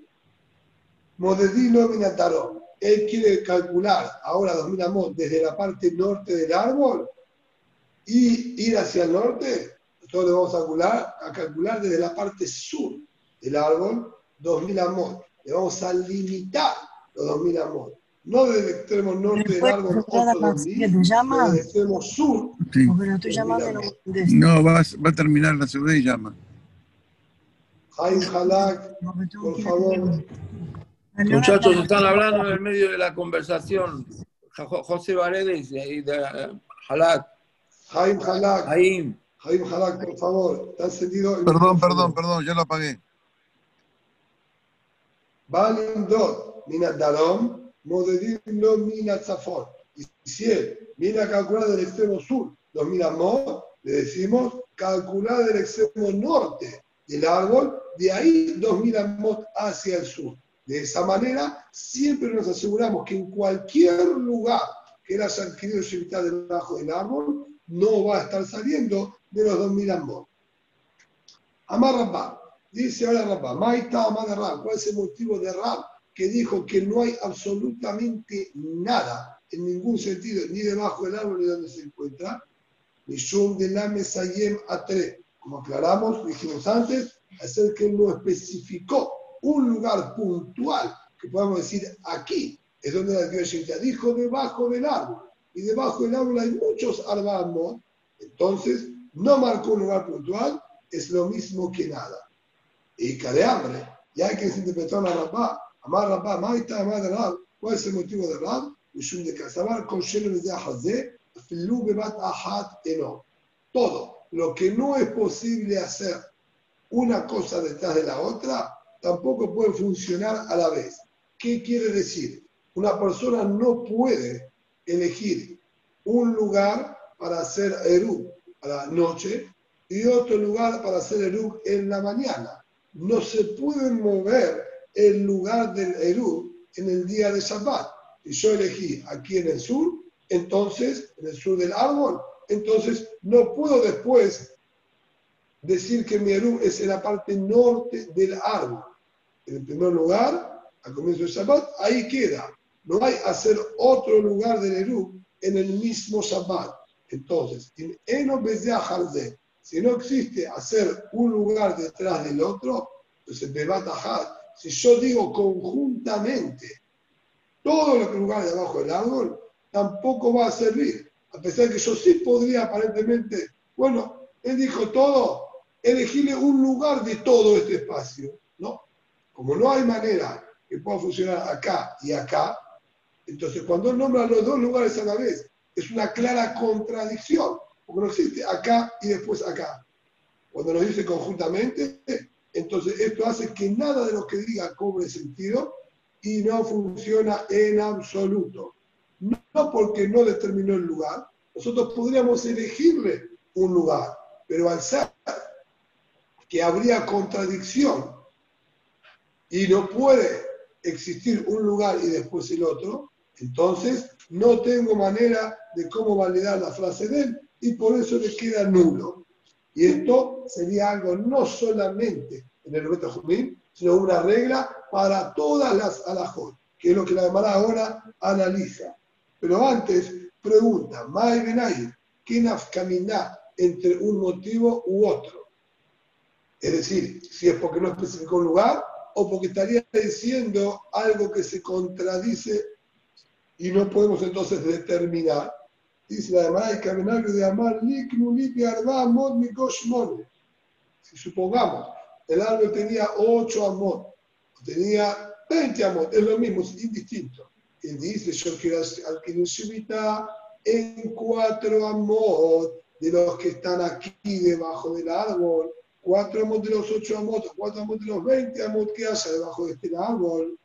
Modedino Minatarón. Él quiere calcular ahora 2000 amot desde la parte norte del árbol y ir hacia el norte entonces le vamos a calcular, a calcular desde la parte sur del árbol 2000 amot. Le vamos a limitar los 2000 amot. no del extremo norte del árbol, otro 2000, sino del extremo sur, Sí. No va, a- va a terminar la segunda y llama. Halak, Porque tengo por favor. Muchachos, están hablando en el medio de la conversación. Jo- José Varedes y de eh, Halak, Jaim Halak, Aim. Jaim Halak, por favor, está encendido. el Perdón, perdón, perdón, ya lo apagué. Balindot, mina Darom, Modedim lo mina Zafón. Y si él viene a calcular del extremo sur, los mira Mod, le decimos calcular del extremo norte del árbol, de ahí dos mira Mod hacia el sur. De esa manera, siempre nos aseguramos que en cualquier lugar que él haya adquirido Shemitah debajo del árbol, no va a estar saliendo de los dos mil Mod. Amar Rabá, dice ahora Rabá, Maita Amar de Rab, ¿cuál es el motivo de Rab que dijo que no hay absolutamente nada, en ningún sentido, ni debajo del árbol ni donde se encuentra? Mishum de la Mesayem Atre. Como aclaramos, dijimos antes, hacer que él no especificó un lugar puntual, que podamos decir aquí, es donde la Dios dijo debajo del árbol. Y debajo del árbol hay muchos arbamos, entonces no marcó un lugar puntual, es lo mismo que nada. Y de hambre, y hay que interpretar a Rabá, Amar Rabá, Maita Amar de Rab, ¿cuál es el motivo de Rab? De Casabar, con Shelo de Hazé, Filu Bebat Ahat Eno. Todo lo que no es posible hacer una cosa detrás de la otra, tampoco puede funcionar a la vez. ¿Qué quiere decir? Una persona no puede elegir un lugar para hacer Eru a la noche y otro lugar para hacer Eru en la mañana. No se puede mover el lugar del Eru en el día de Shabbat. Si yo elegí aquí en el sur, entonces, en el sur del árbol, entonces no puedo después decir que mi Eru es en la parte norte del árbol. En el primer lugar, al comienzo del Shabbat, ahí queda. No hay hacer otro lugar del Eru en el mismo Shabbat. Entonces, en Eno Bezeaharze, si no existe hacer un lugar detrás del otro, entonces Bebatajat, si yo digo conjuntamente todo lo que lugar debajo del árbol, tampoco va a servir. A pesar que yo sí podría aparentemente, bueno, él dijo todo, elegirle un lugar de todo este espacio. Como no hay manera que pueda funcionar acá y acá, entonces cuando él nombra los dos lugares a la vez, es una clara contradicción, porque no existe acá y después acá. Cuando nos dice conjuntamente, entonces esto hace que nada de lo que diga cobre sentido y no funciona en absoluto. No porque no determinó el lugar, nosotros podríamos elegirle un lugar, pero al ser que habría contradicción y no puede existir un lugar y después el otro, entonces no tengo manera de cómo validar la frase de él y por eso le queda nulo. Y esto sería algo no solamente en el Beta Jumín, sino una regla para todas las alajot, que es lo que la Gemara ahora analiza. Pero antes pregunta, Mai Benay, ¿qué nafkamina entre un motivo u otro? Es decir, si es porque no especificó un lugar o porque estaría diciendo algo que se contradice y no podemos entonces determinar. Dice Gemara, que de Amar. Si supongamos, el árbol tenía 8 amot, tenía 20 amot, es lo mismo, es indistinto. Él dice, yo quiero adquirir Shemitah en 4 amot de los que están aquí debajo del árbol, 4 amot de los 8 amot, 4 amot de los 20 amot que haya debajo de este árbol.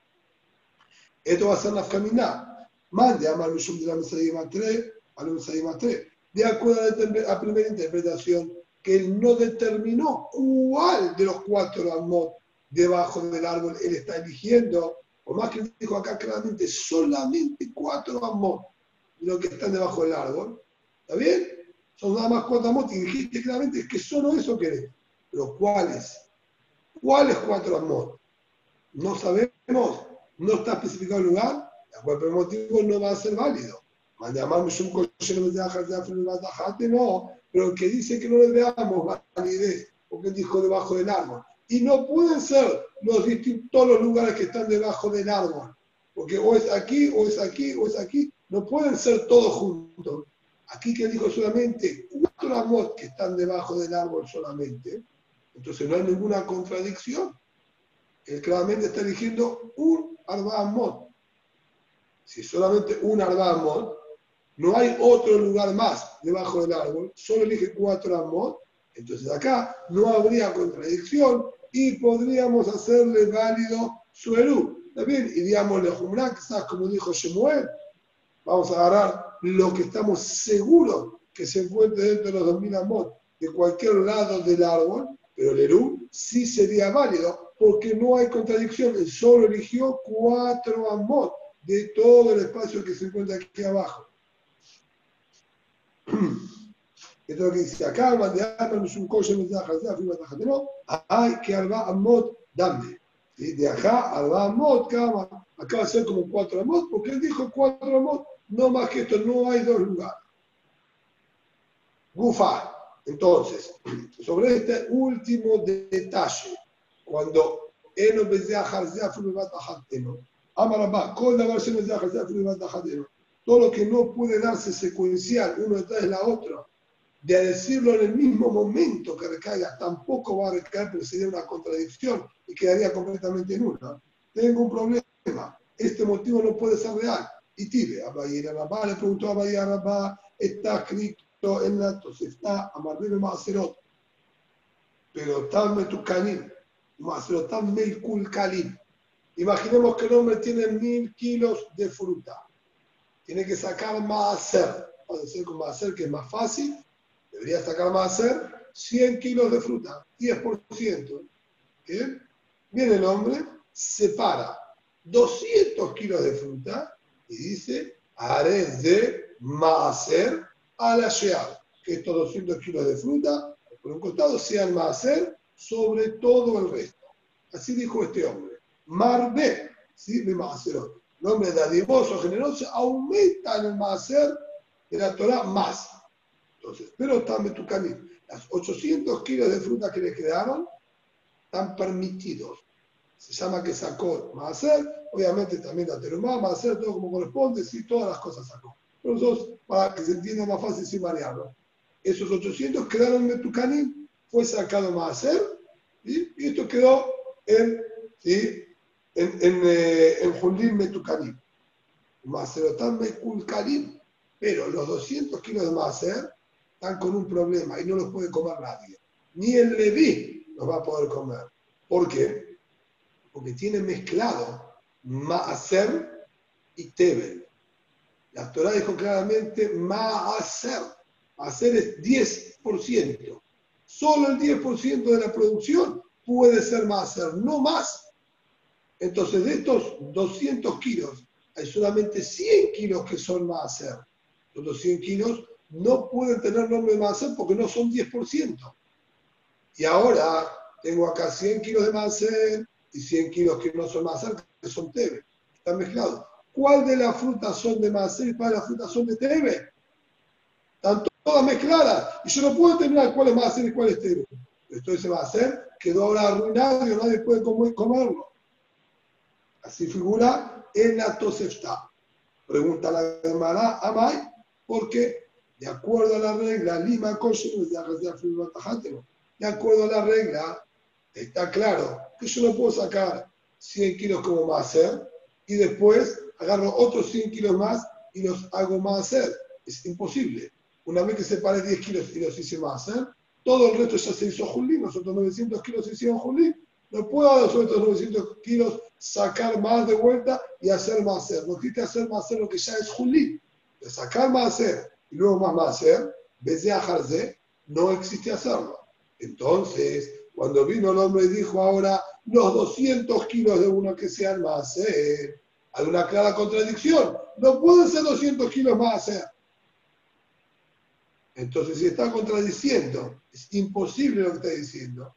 Esto va a ser la caminar. Mande a Malushum de la Mesadima 3, a la Mesadima 3. De acuerdo a la primera interpretación, que él no determinó cuál de los cuatro amot debajo del árbol él está eligiendo, por más que dijo acá claramente solamente cuatro amot de los que están debajo del árbol, ¿está bien? Son nada más cuatro amot y dijiste claramente que solo eso querés. Pero ¿cuáles? ¿Cuáles cuatro amot? No sabemos, no está especificado el lugar, por el motivo no va a ser válido. No, pero el que dice que no le veamos validez, porque él dijo debajo del árbol. Y no pueden ser los distintos, los lugares que están debajo del árbol, Porque o es aquí, o es aquí, o es aquí. No pueden ser todos juntos. Aquí que dijo solamente cuatro amot que están debajo del árbol solamente. Entonces no hay ninguna contradicción. Él claramente está eligiendo un arba amot. Si solamente un arba amot, no hay otro lugar más debajo del árbol, solo elige cuatro amot, entonces acá no habría contradicción y podríamos hacerle válido su Eru. También iríamos le quizás como dijo Shemuel, vamos a agarrar lo que estamos seguros que se encuentre dentro de los 2000 amot de cualquier lado del árbol, pero el Eru sí sería válido porque no hay contradicción, él solo eligió cuatro amot de todo el espacio que se encuentra aquí abajo. (clears throat) Esto es lo que dice acá, hay que alba amot dame. De acá alba amot, acá va a ser como cuatro amot, porque él dijo cuatro amot, no más que esto, no hay dos lugares. Gufa, entonces, sobre este último detalle, cuando Eno, Amarabá, con la versión de todo lo que no puede darse secuencial uno detrás de la otra, de decirlo en el mismo momento que recaiga, tampoco va a recaer porque sería una contradicción y quedaría completamente en una. Tengo un problema, este motivo no puede ser real. Y Tibe, Abayir Rabá le preguntó a Abayir Rabá, está escrito pero Tamme Tukanim, Maserot Tamme Kulkalim. Imaginemos que el hombre tiene mil kilos de fruta tiene que sacar más hacer. Puede ser con más hacer que es más fácil. Debería sacar más hacer 100 kilos de fruta, 10%. ¿Bien? Viene el hombre, separa 200 kilos de fruta y dice, haré de hacer a la shear. Que estos 200 kilos de fruta, por un costado, sean hacer sobre todo el resto. Así dijo este hombre. Marbe, ¿sí? De otro nombre dadivoso, generoso, aumenta en el Maaser de la Torah más. Entonces, pero también tu camino. Las 800 kilos de fruta que le quedaron están permitidos. Se llama que sacó Maaser, obviamente también la Terumá, Maaser, todo como corresponde, sí, todas las cosas sacó. Pero nosotros, para que se entienda más fácil sin variarlo. Esos 800 quedaron en Tucanín, fue sacado Maaser, y esto quedó en ¿sí? en, en, eh, en Mekulkalim. Pero los 200 kilos de Maser están con un problema y no los puede comer nadie. Ni el Leví los va a poder comer. ¿Por qué? Porque tiene mezclado Maaser y Tebel. La Torah dijo claramente Maaser. Maaser es 10%. Solo el 10% de la producción puede ser Maaser, no más. Entonces, de estos 200 kilos, hay solamente 100 kilos que son maaser. Los 200 kilos no pueden tener nombre de maaser porque no son 10%. Y ahora tengo acá 100 kilos de maaser y 100 kilos que no son maaser, que son tebe. Están mezclados. ¿Cuál de las frutas son de maaser y cuál de las frutas son de tebe? Están todas mezcladas. Y yo no puedo determinar cuál es maaser y cuál es tebe. Entonces ese maaser quedó ahora arruinado y nadie puede comerlo. Así figura en la Tosefta. Pregunta la hermana Amay, porque de acuerdo a la regla, Lima de acuerdo a la regla, está claro que yo no puedo sacar 100 kilos como más hacer y después agarro otros 100 kilos más y los hago más hacer. Es imposible. Una vez que separe 10 kilos y los hice más hacer, todo el resto ya se hizo Julín, nosotros 900 kilos se hicieron Julín, no puedo sobre estos 900 kilos sacar más de vuelta y hacer más hacer. No existe hacer más hacer lo que ya es Juli. De sacar más hacer y luego más más hacer, vez de ajarse, no existe hacerlo. Entonces, cuando vino el hombre y dijo ahora los 200 kilos de uno que sean más hacer, hay una clara contradicción. No pueden ser 200 kilos más hacer. Entonces, si está contradiciendo, es imposible lo que está diciendo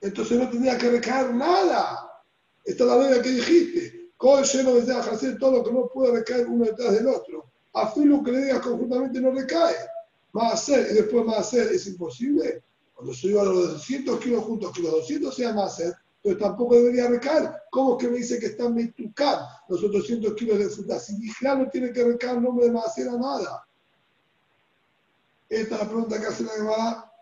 entonces no tendría que recaer nada. Esta es la regla que dijiste. Con lleno de hacer todo lo que no puede recaer uno detrás del otro. A lo que le digas conjuntamente no recae. Más hacer y después más hacer es imposible. Cuando digo a los 200 kilos juntos, que los 200 sean más hacer, entonces tampoco debería recaer. ¿Cómo que me dice que está metucar los 800 kilos de fruta? Si Mijla no tiene que recaer nombre de Maser a nada. Esta es la pregunta que hace la Gemara.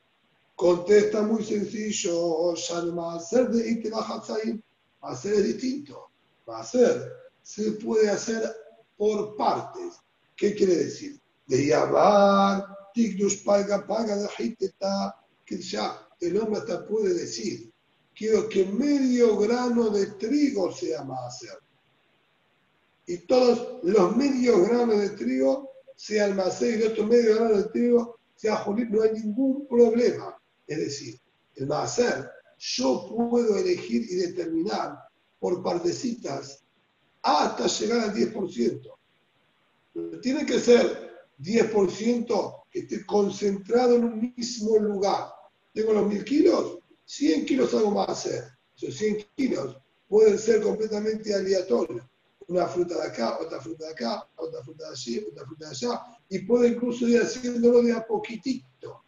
Contesta muy sencillo. Maser de Itelahatzaim. Maser es distinto. Maser se puede hacer por partes. ¿Qué quiere decir? De llamar, Tigdush paga, paga, de Hiteta, que ya el hombre hasta puede decir, quiero que medio grano de trigo sea Maser. Y todos los medios granos de trigo sea almacén y el otro medio grano de trigo sea Jolín, no hay ningún problema. Es decir, el Maser, yo puedo elegir y determinar por partecitas hasta llegar al 10%. Tiene que ser 10% que esté concentrado en un mismo lugar. Tengo los 1000 kilos, 100 kilos hago Maser. Esos 100 kilos pueden ser completamente aleatorios una fruta de acá, otra fruta de acá, otra fruta de allí, otra fruta de allá, y puede incluso ir haciéndolo de a poquitito.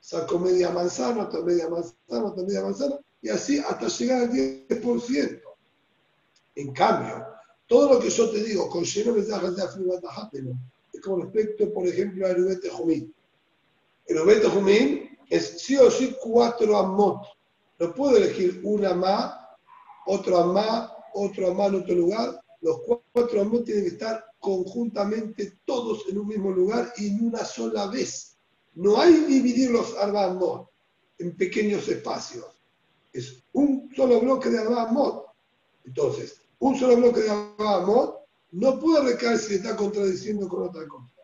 Saco media manzana, otra media manzana, otra media manzana, y así hasta llegar al 10%. En cambio, todo lo que yo te digo con lleno mensajes de afirmatajátelo, es con respecto, por ejemplo, al Ubete Jumín. El Ubete Jumín es sí o sí cuatro amot. No puedo elegir una más, otro amá, otro amá en otro lugar, los cuatro amot tienen que estar conjuntamente todos en un mismo lugar y en una sola vez. No hay dividir los arbamot en pequeños espacios. Es un solo bloque de arbamot. Entonces, un solo bloque de arbamot no puede recaer si está contradiciendo con otra cosa.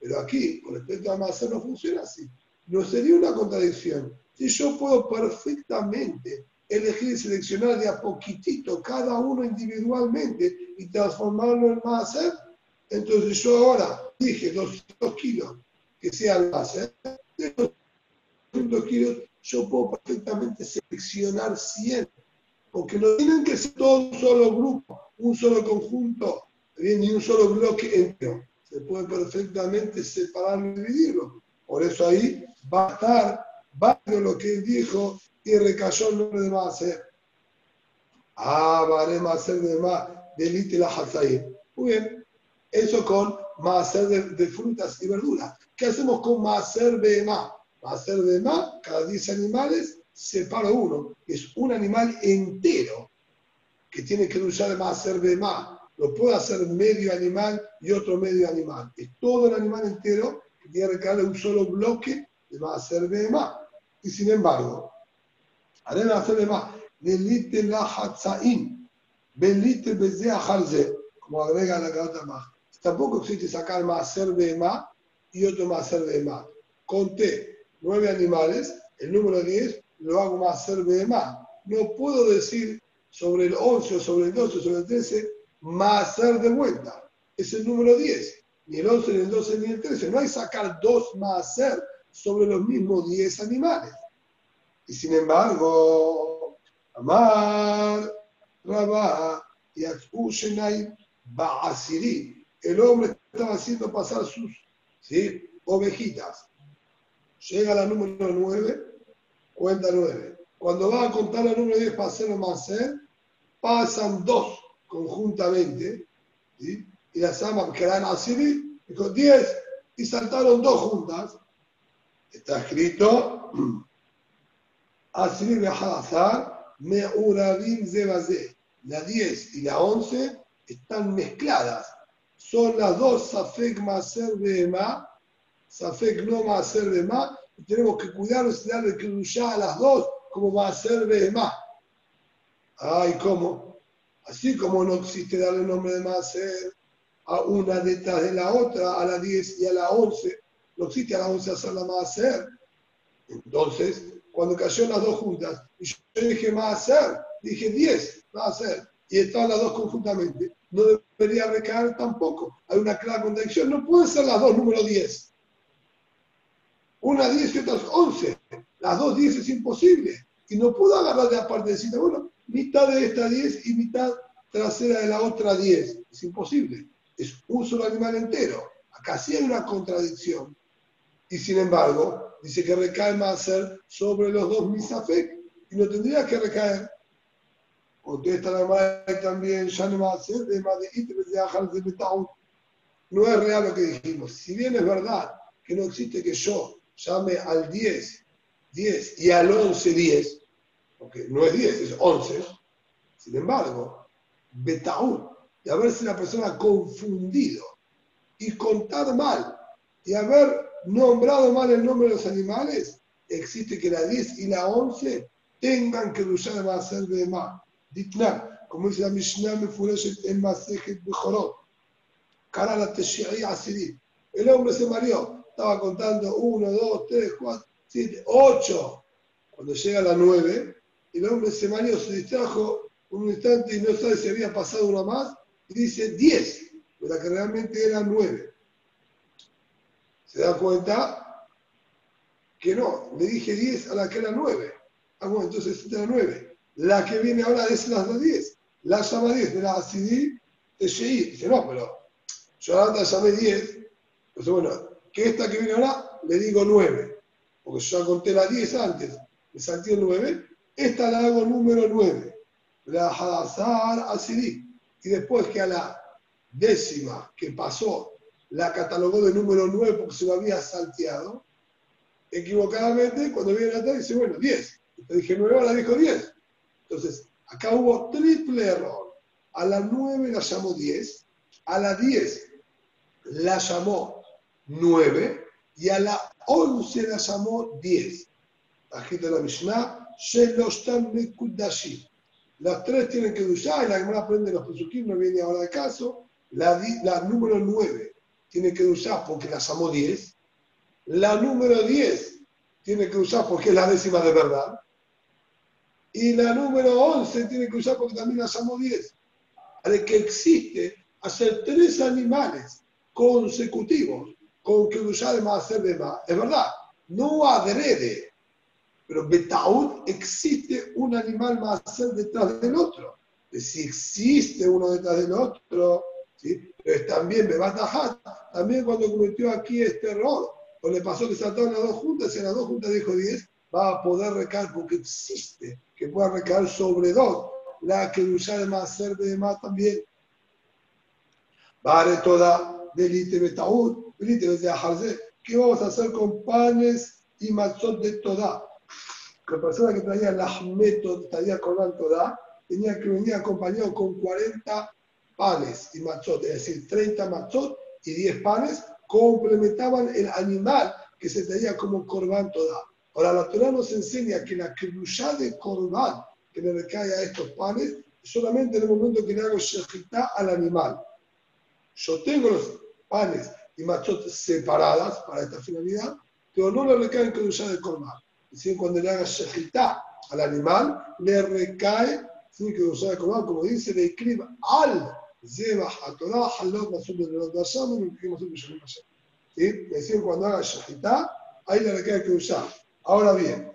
Pero aquí, con respecto a Maser, no funciona así. No sería una contradicción. Si yo puedo perfectamente elegir y seleccionar de a poquitito cada uno individualmente y transformarlo en máser, entonces yo ahora dije 200 kilos que sea el máser, de 200 kilos yo puedo perfectamente seleccionar 100, porque no tienen que ser todo un solo grupo, un solo conjunto, ni un solo bloque entero. Se puede perfectamente separarlo y dividirlo. Por eso ahí va a estar lo que él dijo y recayó el nombre de Maaser. Ah, vale, Maaser de más, delite la Hazaim. Muy bien, eso con Maaser de, de, frutas y verduras. ¿Qué hacemos con Maaser de más? Maaser de más, cada 10 animales, separo uno. Es un animal entero que tiene que usar Maaser de más. Lo puede hacer medio animal y otro medio animal. Es todo el animal entero que tiene que un solo bloque de Maaser más. Y sin embargo, haré hacer más. Delite la hatzaim. Belite bezea harze. Como agrega la carta más. Tampoco existe sacar de más y otro de más. Conté nueve animales, el número 10 lo hago de más. No puedo decir sobre el 11 o sobre el 12 o sobre el 13 más de vuelta. Es el número 10. Ni el 11, ni el 12, ni el 13. No hay sacar dos más sobre los mismos 10 animales. Y sin embargo, Amar, Rabá y Ushenai Baasiri, el hombre estaba haciendo pasar sus ¿sí? ovejitas. Llega la número 9, cuenta 9. Cuando va a contar la número 10 para hacerlo más hacer, pasan dos conjuntamente, ¿sí? y las amas que eran Asiri, dijo 10 y saltaron dos juntas. Está escrito (clears throat) Asiri Behazar, Meurabim Zebazé. La 10 y la 11 están mezcladas. Son las dos Safek Maser Behemá, Safek no Maser Behemá, y tenemos que cuidarnos y darle Kedushá a las dos como Maser Behemá. Ay, ¿cómo? Así como no existe darle nombre de Maser a una detrás de la otra, a la 10 y a la 11, no existe a la 11 hacerla Maser. Entonces, cuando cayó las dos juntas, y yo dije más hacer, dije 10, va a hacer, y estaban las dos conjuntamente, no debería recaer tampoco. Hay una clara contradicción, no pueden ser las dos número 10. Una 10 y otra 11. Las dos 10 es imposible. Y no puedo agarrar de aparte y decir, bueno, mitad de esta 10 y mitad trasera de la otra 10. Es imposible. Es un solo animal entero. Acá sí hay una contradicción. Y sin embargo, dice que recae ser sobre los dos misafek y no tendría que recaer. Contesta la madre también, ya no va a ser de de de. No es real lo que dijimos. Si bien es verdad que no existe que yo llame al 10, 10 y al 11, 10, porque no es 10, es 11, sin embargo, Betaú, y haberse la persona confundido y contar mal y haber nombrado mal el nombre de los animales, existe que la 10 y la 11 tengan que luchar a hacer de más. Ditna, como dice la Mishnah Mefureshet en Masejet Bejorot, cara la Teshi'i Asiri. El hombre se mareó, estaba contando 1, 2, 3, 4, 7, 8. Cuando llega la 9, el hombre se mareó, se distrajo un instante y no sabe si había pasado una más, y dice 10, pero que realmente era 9. ¿Se da cuenta? Que no, le dije 10 a la que era 9. Ah, bueno, entonces era 9. La que viene ahora es la de 10. La llama 10 de la Asidí de Sheir. Dice, no, pero yo ahora llamé 10. Entonces, bueno, que esta que viene ahora le digo 9. Porque yo ya conté la 10 antes. Me salté el 9. Esta la hago número 9. La Hadazar Asidí. Y después que a la décima que pasó la catalogó de número 9 porque se lo había salteado, equivocadamente, cuando viene la tarde dice, bueno, 10. Te dije 9, ahora dijo 10. Entonces, acá hubo triple error. A la 9 la llamó 10, a la 10 la llamó 9 y a la 11 la llamó 10. Aquí la Mishnah, Shelostam Mekudashi. Las tres tienen que duchar y la Gemara aprende los pesukim, no viene ahora de caso. La, la número 9 tiene que usar porque la llamó 10. La número 10 tiene que usar porque es la décima de verdad. Y la número 11 tiene que usar porque también la llamó 10. De que existe hacer tres animales consecutivos con que usar de más hacer de más. Es verdad, no adrede, pero Betaud existe un animal más hacer detrás del otro. Si existe uno detrás del otro, ¿sí? Pero también Bebatajat, también cuando cometió aquí este error, o le pasó que saltaron las dos juntas, y en las dos juntas dijo 10, va a poder recaer porque existe que pueda recaer sobre dos. La que usa de más ser de más también. Vale toda delite betaud, delite de ¿Qué vamos a hacer con panes y matzot de toda? La persona que traía la métodos, traía con toda, tenía que venir acompañado con 40 panes y matzot, es decir, 30 matzot y 10 panes, complementaban el animal que se traía como corbán toda. Ahora, la Torah nos enseña que la kedushá de Corban que le recae a estos panes solamente en el momento que le hago shejitá al animal. Yo tengo los panes y machot separadas para esta finalidad, pero no le recae en kedushá de Corban. Es decir, cuando le haga shejitá al animal, le recae sin de Corban, como dice, le escribe al zebah a Torah, halot masud de los dasam, y masud de ¿Sí? Es decir, cuando haga shejitá, ahí le recae kedushá. Ahora bien,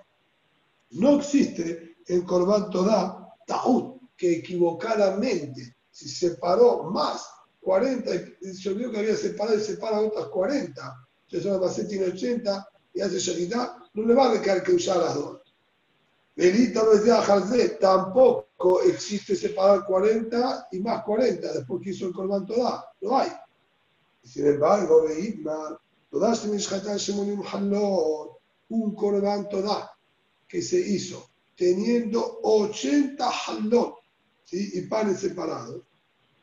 no existe en Corban Todá Taúd que equivocadamente, si separó más 40, y se olvidó que había separado y separa otras 40, entonces ahora tiene 80 y hace Shakitá, no le va a recaer que usar las dos. Tampoco existe separar 40 y más 40 después que hizo el Corban Todá, no hay. Sin embargo, un Corban Todá que se hizo teniendo 80 halot ¿sí? y panes separados.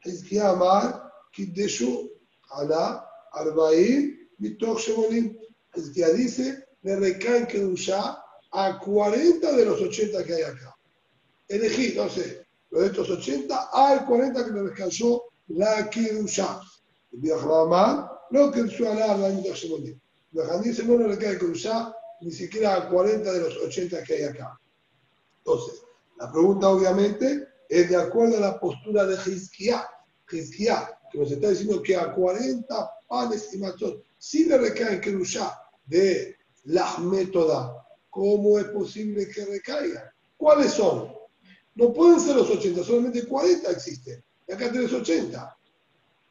Es que amar Kiddeshu ala Arbaim mitoch Shemonim. Que dice, le recaen Kedusha a 40 de los 80 que hay acá. Elegí, no sé, de estos 80 hay 40 que le descansó la Kedusha. El Biajramar, no ala Arbaim mitoch Shemonim. dice, no le recae Kedusha ni siquiera a 40 de los 80 que hay acá. Entonces, la pregunta obviamente es de acuerdo a la postura de Hizkiah. Hizkiah, que nos está diciendo que a 40 panes y machos sí le recaen Kerushá de la métoda. ¿Cómo es posible que recaigan? ¿Cuáles son? No pueden ser los 80, solamente 40 existen. Y acá tenés 80.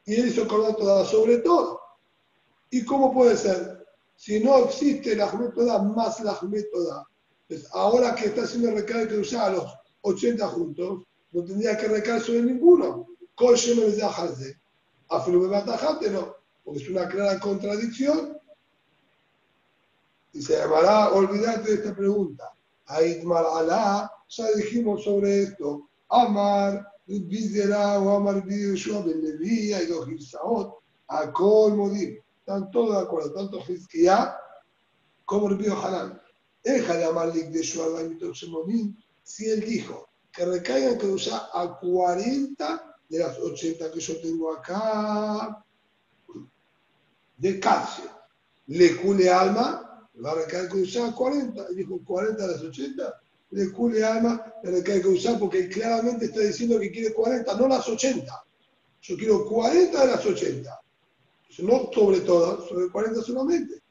Y él hizo acordar toda sobre todo. ¿Y cómo puede ser? Si no existe la métoda más la métoda, pues ahora que está haciendo recae que usar los 80 juntos, no tendría que recaer sobre ninguno. Coche me dejarse. Afirme batajate no, porque es una clara contradicción. Y se llamará, olvídate de esta pregunta. Aitmar Alá, ya dijimos sobre esto. Amar, Videra o Amar Videshua Ben Levi, los Gilsaot, Akol Modim. Están todos de acuerdo, tanto Hizkiah como el Bío Hanan. Deja de amar Lik de Shua Modim, si él dijo que recaigan que usa a 40 de las 80 que yo tengo acá de calcio. Le cule alma, va a recaer que usa 40, y dijo 40 de las 80. Le cule alma, le recae usar porque claramente está diciendo que quiere 40, no las 80. Yo quiero 40 de las 80. Entonces, no sobre todas, sobre 40 solamente.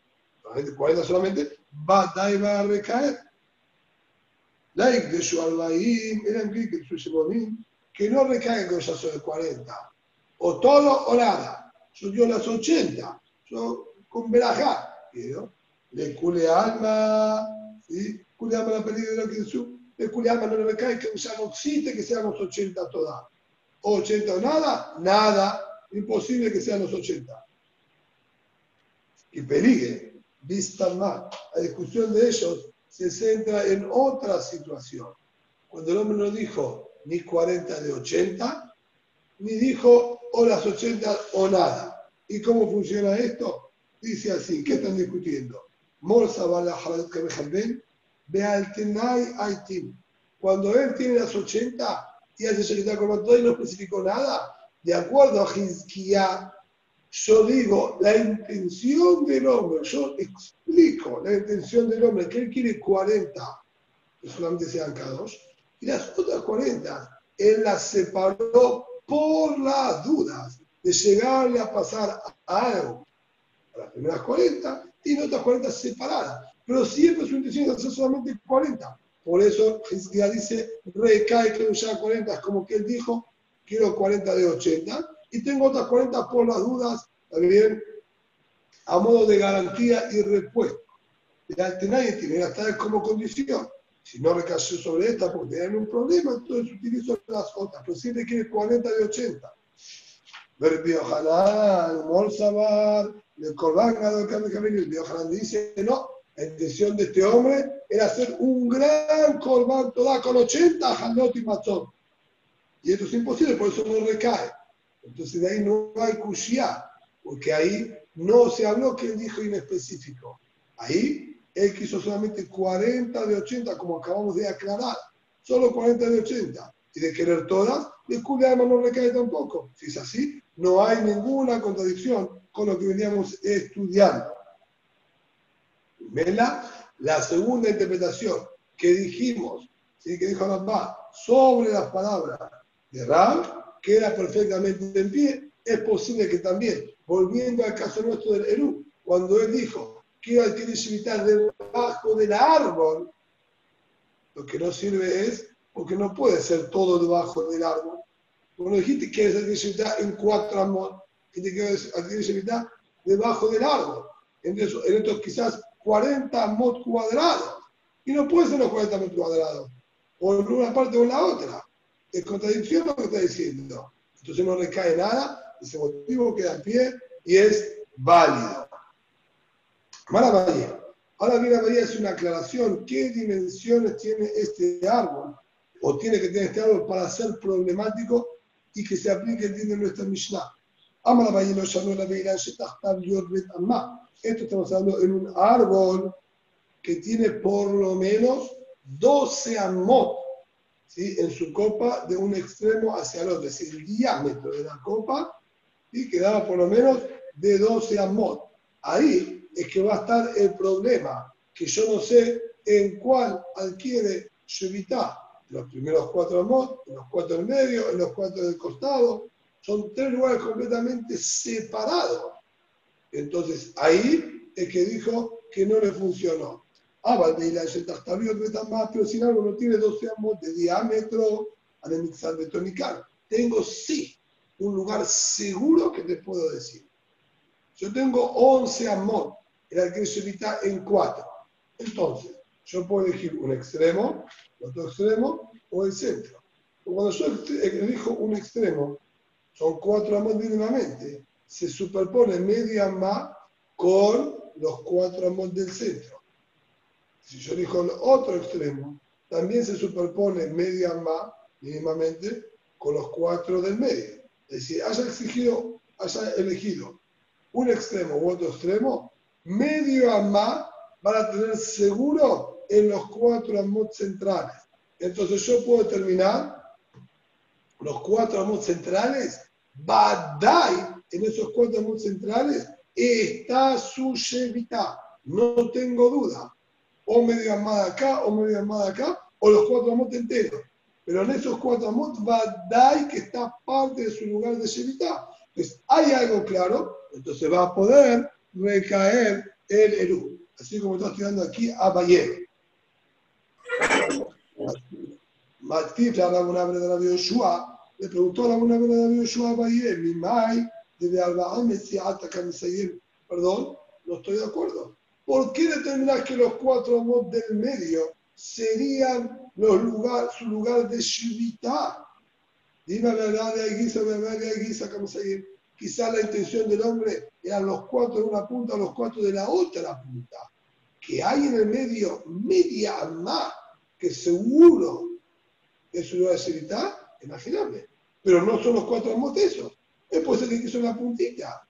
Solamente 40 solamente, va, y va a recaer. Like de su albaim, eran que su que no recae con esas sobre 40. O todo o nada. Yo dio las 80. Yo con verajá. quiero. Le cule alma, ¿sí? Cule alma la pérdida de la su. Le cule alma no le recae que usamos existe que seamos 80 todas. O 80 o nada, nada. Imposible que sean los 80. Y peligue, vista más. La discusión de ellos se centra en otra situación. Cuando el hombre no dijo ni 40 de 80, ni dijo o las 80 o nada. ¿Y cómo funciona esto? Dice así, ¿qué están discutiendo? Cuando él tiene las 80 y hace Korban todo y no especificó nada, de acuerdo a Hizkiah, yo digo la intención del hombre, yo explico la intención del hombre, que él quiere 40, que solamente sean cada dos, y las otras 40, él las separó por las dudas de llegarle a pasar a algo. A las primeras 40 y en otras 40 separadas. Pero siempre su intención es hacer solamente 40. Por eso ya dice, recae que ya 40, es como que él dijo, quiero 40 de 80, y tengo otras 40 por las dudas, también a modo de garantía y repuesto. De nadie tiene hasta como condición. Si no recayó sobre esta porque tienen un problema, entonces utilizo las otras. Pero siempre quiere 40 de 80. Ver Biohanan, Molsabar, el Corban, el Biohanan dice no. La intención de este hombre era hacer un gran Corban toda con 80 Hanot y Matzón. Y esto es imposible, por eso no recae. Entonces de ahí no hay Kushia, porque ahí no se habló que él dijo inespecífico. Ahí él quiso solamente 40 de 80, como acabamos de aclarar, solo 40 de 80. Y de querer todas, el Kuliama no recae tampoco. Si es así, no hay ninguna contradicción con lo que veníamos estudiando. Mela, la segunda interpretación que dijimos, ¿sí? que dijo Rambá, sobre las palabras de Ram, queda perfectamente en pie, es posible que también, volviendo al caso nuestro del Eru, cuando él dijo, que quiere evitar debajo del árbol, lo que no sirve es porque no puede ser todo debajo del árbol. Como dijiste, quieres evitar en cuatro amor, que te quieres evitar debajo del árbol. En, estos quizás 40 mod cuadrados. Y no puede ser los 40 mod cuadrados. O en una parte o en la otra. Es contradicción lo que está diciendo. Entonces no recae nada, ese motivo queda en pie y es válido. Maravilla. Ahora bien, María es una aclaración. ¿Qué dimensiones tiene este árbol? O tiene que tener este árbol para ser problemático y que se aplique, entiende nuestra Mishnah. Esto estamos hablando en un árbol que tiene por lo menos 12 amot ¿sí? en su copa de un extremo hacia el otro, es decir, el diámetro de la copa y quedaba por lo menos de 12 amot. Ahí es que va a estar el problema, que yo no sé en cuál adquiere Shevitá. Los primeros cuatro amos, en los cuatro del medio, en los cuatro del costado. Son tres lugares completamente separados. Entonces ahí es que dijo que no le funcionó. Ah, Valdeila, más, pero sin algo no tiene 12 amos de diámetro, al de tonicar. Tengo sí un lugar seguro que te puedo decir. Yo tengo 11 amos el alquiler en cuatro. Entonces, yo puedo elegir un extremo, otro extremo o el centro. Cuando yo elijo un extremo, son cuatro amos mínimamente, se superpone media más con los cuatro amos del centro. Si yo elijo el otro extremo, también se superpone media más mínimamente con los cuatro del medio. Es decir, haya exigido, haya elegido un extremo u otro extremo, medio más van a tener seguro en los cuatro amos centrales. Entonces yo puedo determinar los cuatro amos centrales, Badai, en esos cuatro amos centrales, está su Shevita. No tengo duda. O medio de acá, o medio de acá, o los cuatro amos enteros. Pero en esos cuatro amos, Badai, que está parte de su lugar de Shevita. Entonces, hay algo claro, entonces va a poder recaer el Eru. Así como está estudiando aquí a Bayer. Matif, la Rabuna de la Yoshua, le preguntó a la Rabuna de la Yoshua a Bayer, mi mai, desde Alba Mesiata Kamisayim, perdón, no estoy de acuerdo. ¿Por qué determinas que los cuatro amos del medio serían los lugar, su lugar de Shivita? Dime la verdad de Aguisa, verdad de Aguisa Kamisayim. Quizás la intención del hombre eran los cuatro de una punta, los cuatro de la otra punta. Que hay en el medio media más que seguro es su lugar de Shivita, imaginable. Pero no son los cuatro esos. Es ser que quiso una puntita.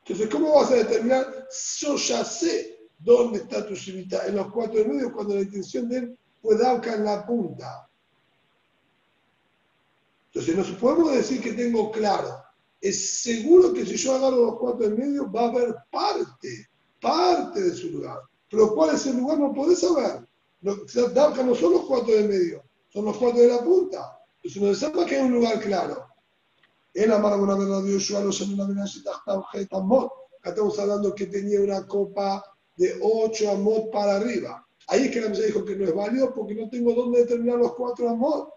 Entonces, ¿cómo vas a determinar? Yo ya sé dónde está tu Shivita, en los cuatro medio, cuando la intención de él fue Dauka en la punta. Entonces, nos podemos decir que tengo claro. Es seguro que si yo agarro los cuatro de medio, va a haber parte, parte de su lugar. Pero cuál es el lugar no podés saber. Dauka no son los cuatro de medio, son los cuatro de la punta. Entonces, no sepa que hay un lugar claro. Él amaba una verdad de Yoshua, se verdad Acá estamos hablando que tenía una copa de 8 amot para arriba. Ahí es que la mesa dijo que no es válido porque no tengo dónde determinar los 4 amot.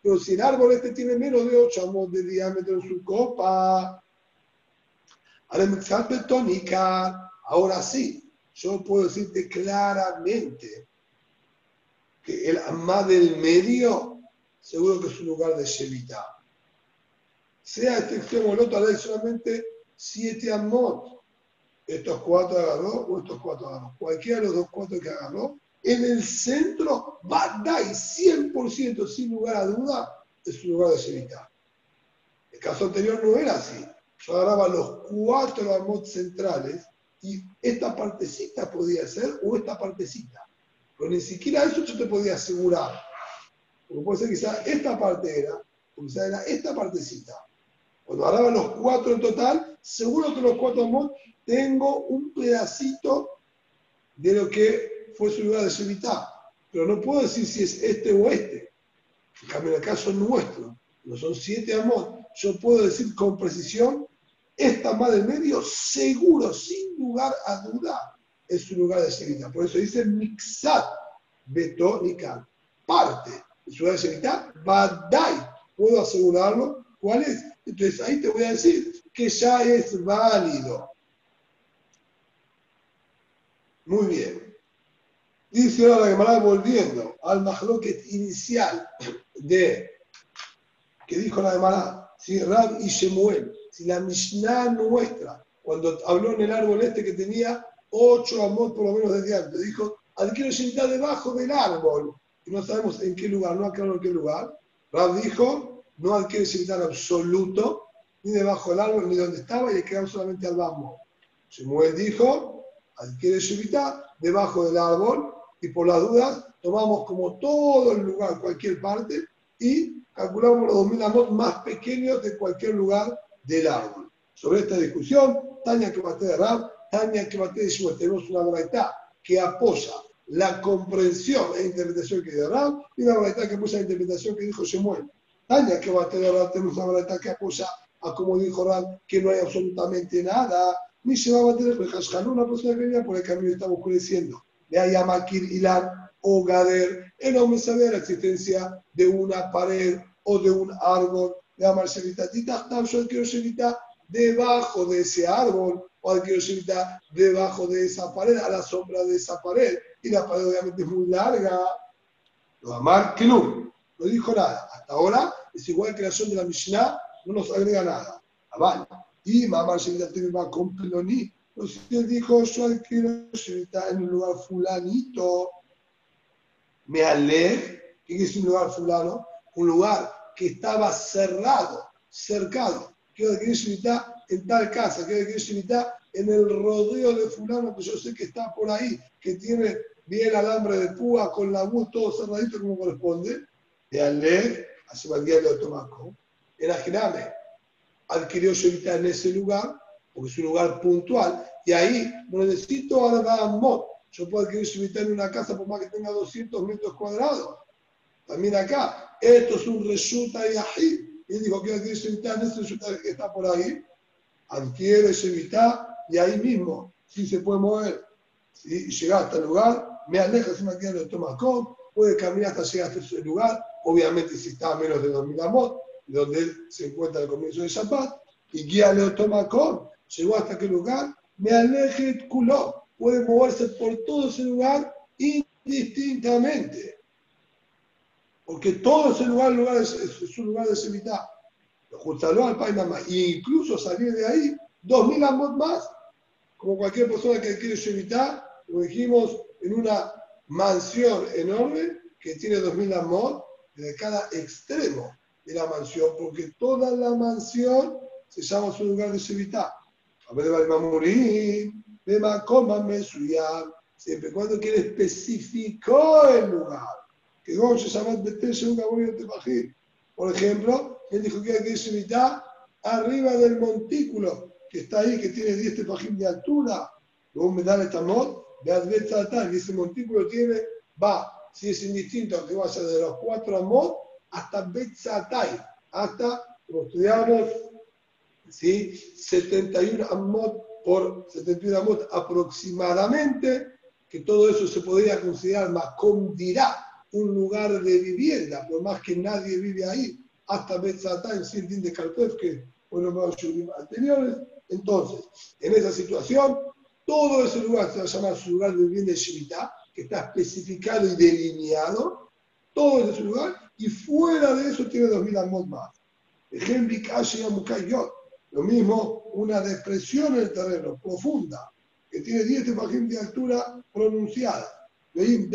Pero si el árbol este tiene menos de 8 amot de diámetro en su copa, ahora sí, yo puedo decirte claramente el amá del medio seguro que es un lugar de Shevita. Sea este extremo o el otro, hay solamente siete amot. Estos cuatro agarró o estos cuatro agarró. Cualquiera de los dos cuatro que agarró, en el centro, Badai, 100% sin lugar a duda, es un lugar de Shevita. El caso anterior no era así. Yo agarraba los cuatro amot centrales y esta partecita podía ser o esta partecita. Pero ni siquiera eso yo te podía asegurar. Porque puede ser quizá esta parte era, o quizá era esta partecita. Cuando agarraba los cuatro en total, seguro que los cuatro amot tengo un pedacito de lo que fue su lugar de Shevitá. Pero no puedo decir si es este o este. En cambio, en el caso nuestro, no son siete amot, yo puedo decir con precisión, esta más del medio, seguro, sin lugar a duda, es su lugar de Shevitá. Por eso dice mixat betónica, parte su va Badai, puedo asegurarlo. ¿Cuál es? Entonces ahí te voy a decir que ya es válido. Muy bien. Dice ahora la Gemara volviendo al mahloket inicial de que dijo la Gemara, si Rab y Shemuel, si la Mishnah nuestra, cuando habló en el árbol este que tenía ocho amot por lo menos de diámetro, dijo, adquiero sentar debajo del árbol no sabemos en qué lugar, no aclaró en qué lugar. Rab dijo, no adquiere citar absoluto, ni debajo del árbol, ni donde estaba, y le quedamos solamente al bambo. Shemuel dijo, adquiere Shevita debajo del árbol, y por las dudas tomamos como todo el lugar, cualquier parte, y calculamos los 2000 amos más pequeños de cualquier lugar del árbol. Sobre esta discusión, Tania que maté de Rab, Tania que maté de tenemos una verdad que apoya la comprensión e interpretación que dio Rab y la verdad que apoya la interpretación que dijo Shemuel. Tania que va a tener Rab, tenemos una verdad que apoya a como dijo Rab, que no hay absolutamente nada, ni se va a tener una persona que venía por el camino estamos oscureciendo. Le llama Hilar o Gader, el hombre sabe la existencia de una pared o de un árbol, le llama Shevita, yo quiero debajo de ese árbol, o quiero Shevita debajo de esa pared, a la sombra de esa pared y la pared obviamente es muy larga. Lo amar Kilum. No dijo nada. Hasta ahora es igual que la acción de la Mishnah, no nos agrega nada. Aval. Y mamá se va con. Entonces él dijo, yo adquiero Shevita en un lugar fulanito. Me alej. ¿Qué es un lugar fulano? Un lugar que estaba cerrado, cercado. Quiero adquirir Shevita en tal casa, adquirir Shevita en el rodeo de fulano que yo sé que está por ahí, que tiene bien alambre de púa, con la voz todo cerradito como corresponde. De alej, hace el día de Otomaco. Era Girame. Adquirió Shevita en ese lugar porque es un lugar puntual, y ahí no necesito mod. Yo puedo adquirir su en una casa por más que tenga 200 metros cuadrados. También acá, esto es un resulta y ají. Y él dijo, quiero adquirir su en ese resulta que está por ahí. Adquiere su y ahí mismo, si se puede mover y llegar hasta el lugar, me aleja si me queda el tomacón, puede caminar hasta llegar hasta ese lugar, obviamente si está a menos de 2000 amot, donde él se encuentra al comienzo de Shabbat, y guía el tomacón, llegó hasta aquel lugar, me aleje culo, puede moverse por todo ese lugar indistintamente. Porque todo ese lugar, lugar es, es, un lugar de semita. E incluso salir de ahí, dos mil amos más, como cualquier persona que quiere semita, lo dijimos, en una mansión enorme que tiene dos mil amos de cada extremo de la mansión, porque toda la mansión se llama su lugar de semita. Siempre cuando quiere especificó el lugar. Que Por ejemplo, él dijo que hay que irse mitad arriba del montículo que está ahí, que tiene 10 tefajim de altura. Luego me da esta mod, y ese montículo tiene, va, si es indistinto, que vaya de los 4 amot hasta Betzatai, hasta, como estudiamos ¿sí? 71 amot por 71 amot aproximadamente, que todo eso se podría considerar Macom dirá, un lugar de vivienda, por más que nadie vive ahí, hasta Betzatá en Sildín de Karpev, que fueron los anteriores. Entonces, en esa situación, todo ese lugar se va a llamar su lugar de vivienda de Shemitah, que está especificado y delineado, todo ese lugar, y fuera de eso tiene 2.000 amot más. Lo mismo, una depresión en el terreno profunda, que tiene 10 tefajim de altura pronunciada. Y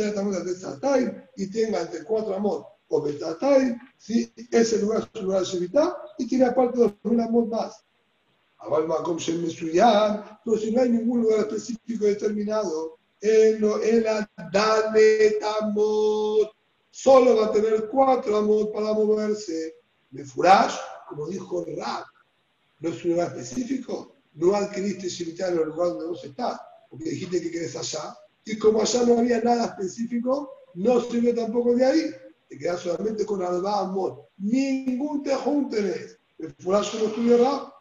tenga entre 4 amot o betatay, si ese lugar es un lugar de y tiene aparte 2000 amot más. Pero si no hay ningún lugar específico determinado, el amot, solo va a tener 4 amot para moverse. De furash, como dijo Rab, no es un lugar específico, no adquiriste Shemitah en el lugar donde vos estás, porque dijiste que querés allá, y como allá no había nada específico, no sirve tampoco de ahí, te quedas solamente con Alba Amor. Ningún tejón tenés. El furazo no estudiará.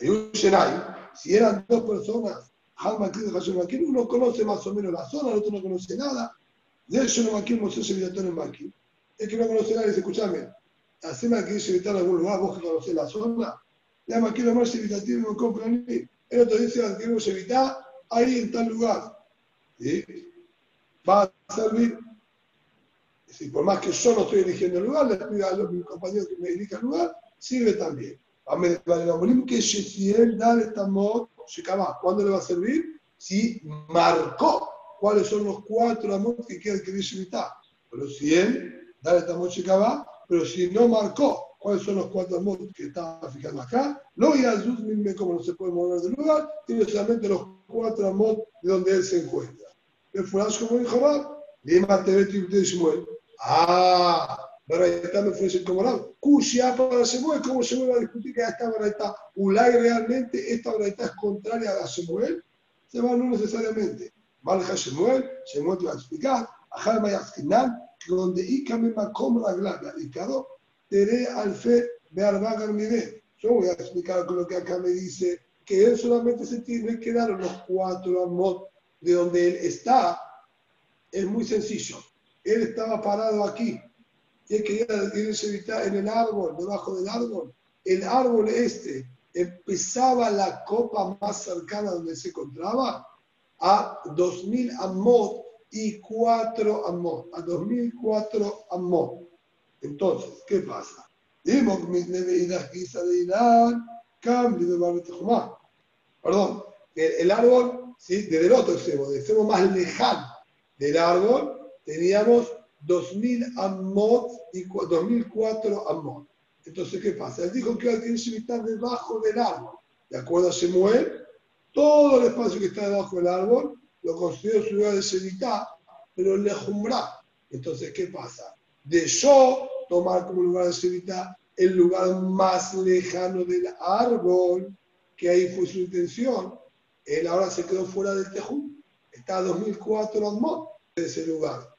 Hay un Shenai, si eran dos personas, uno conoce más o menos la zona, el otro no conoce nada. De eso no maquil, no sé si en Maquil. El que no conoce nada dice, escúchame, Haceme que irse en algún lugar, vos que conocés la zona. Llama, quiero más evitativo, no compro ni. El otro dice, queremos evitar ahí en tal lugar. ¿Sí? Va a servir. Si por más que yo no estoy eligiendo el lugar, le pido a los mis compañeros que me elijan el lugar, sirve también. ¿cuándo le va a servir? Si marcó cuáles son los cuatro amores que quiere adquirir evitar. Pero si él da esta mod, pero si no marcó cuáles son los cuatro modos que estaba fijando acá, no y mismo como no se puede mover del lugar, tiene solamente los cuatro modos de donde él se encuentra. El furash como dijo Rab, Lima y Shmuel. Ah, Baraita me ofrece como Rab. Kushia para Shemuel, ¿cómo Shemuel va a discutir que esta Baraita, Ulay realmente esta Baraita es contraria a Shemuel? Se va no necesariamente. Malja Shemuel, Shemuel te va a explicar, Ajal Mayaskinan, donde Ikame Makom Ragla, dedicado, Tere Alfe Bearba Garmide. Yo voy a explicar con lo que acá me dice, que él solamente se tiene que dar los cuatro amot de donde él está. Es muy sencillo. Él estaba parado aquí y él quería evitar en el árbol, debajo del árbol. El árbol este empezaba la copa más cercana donde se encontraba a 2000 amot y 4 amot, a 2004 amot. Entonces, ¿qué pasa? Perdón, el, el árbol, ¿sí? desde el otro extremo, del extremo más lejano del árbol, teníamos 2000 amot y 2004 amot. Entonces, ¿qué pasa? Él dijo que tiene que estar debajo del árbol. De acuerdo a Shemuel, todo el espacio que está debajo del árbol lo considero su lugar de Shemitah, pero le jumbra. Entonces, ¿qué pasa? De yo tomar como lugar de Shemitah el lugar más lejano del árbol, que ahí fue su intención, él ahora se quedó fuera del Tejú. Está a 2004 amot de ese lugar.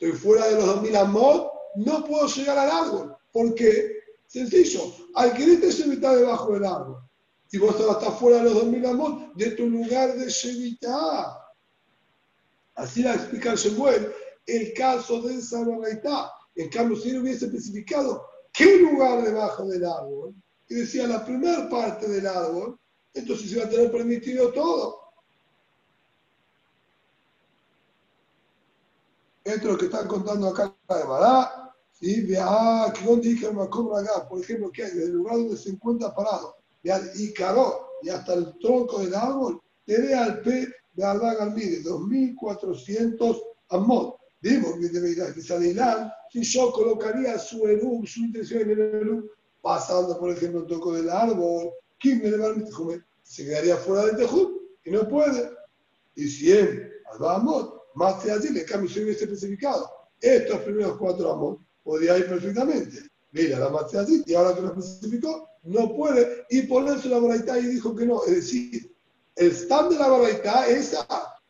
Estoy fuera de los 2000 amot, no puedo llegar al árbol. porque Sencillo, querer Shemitah debajo del árbol. Y vos estás fuera de los 2000 amot, de tu lugar de Shemitah. Así va a explicar Shemuel el caso de esa En cambio, si él hubiese especificado qué lugar debajo del árbol, y decía la primera parte del árbol, entonces se iba a tener permitido todo. Esto es lo que están contando acá de Mará. ¿sí? Vea, que donde dije por ejemplo, que desde el lugar donde se encuentra parado, y Caró, y hasta el tronco del árbol, te al P de Alba de 2400 amot. Digo que debería que si yo colocaría su erú, su intención en el erú, pasando, por ejemplo, el tronco del árbol, ¿quién me le Se quedaría fuera del tejud y no puede. Y si él, Alba Amot, más de allí, le cambio si hubiese especificado estos primeros cuatro amot, podría ir perfectamente. Mira, la más allí, y ahora que lo especificó, no puede, y ponerse la baraita y dijo que no. Es decir, el stand de la baraita es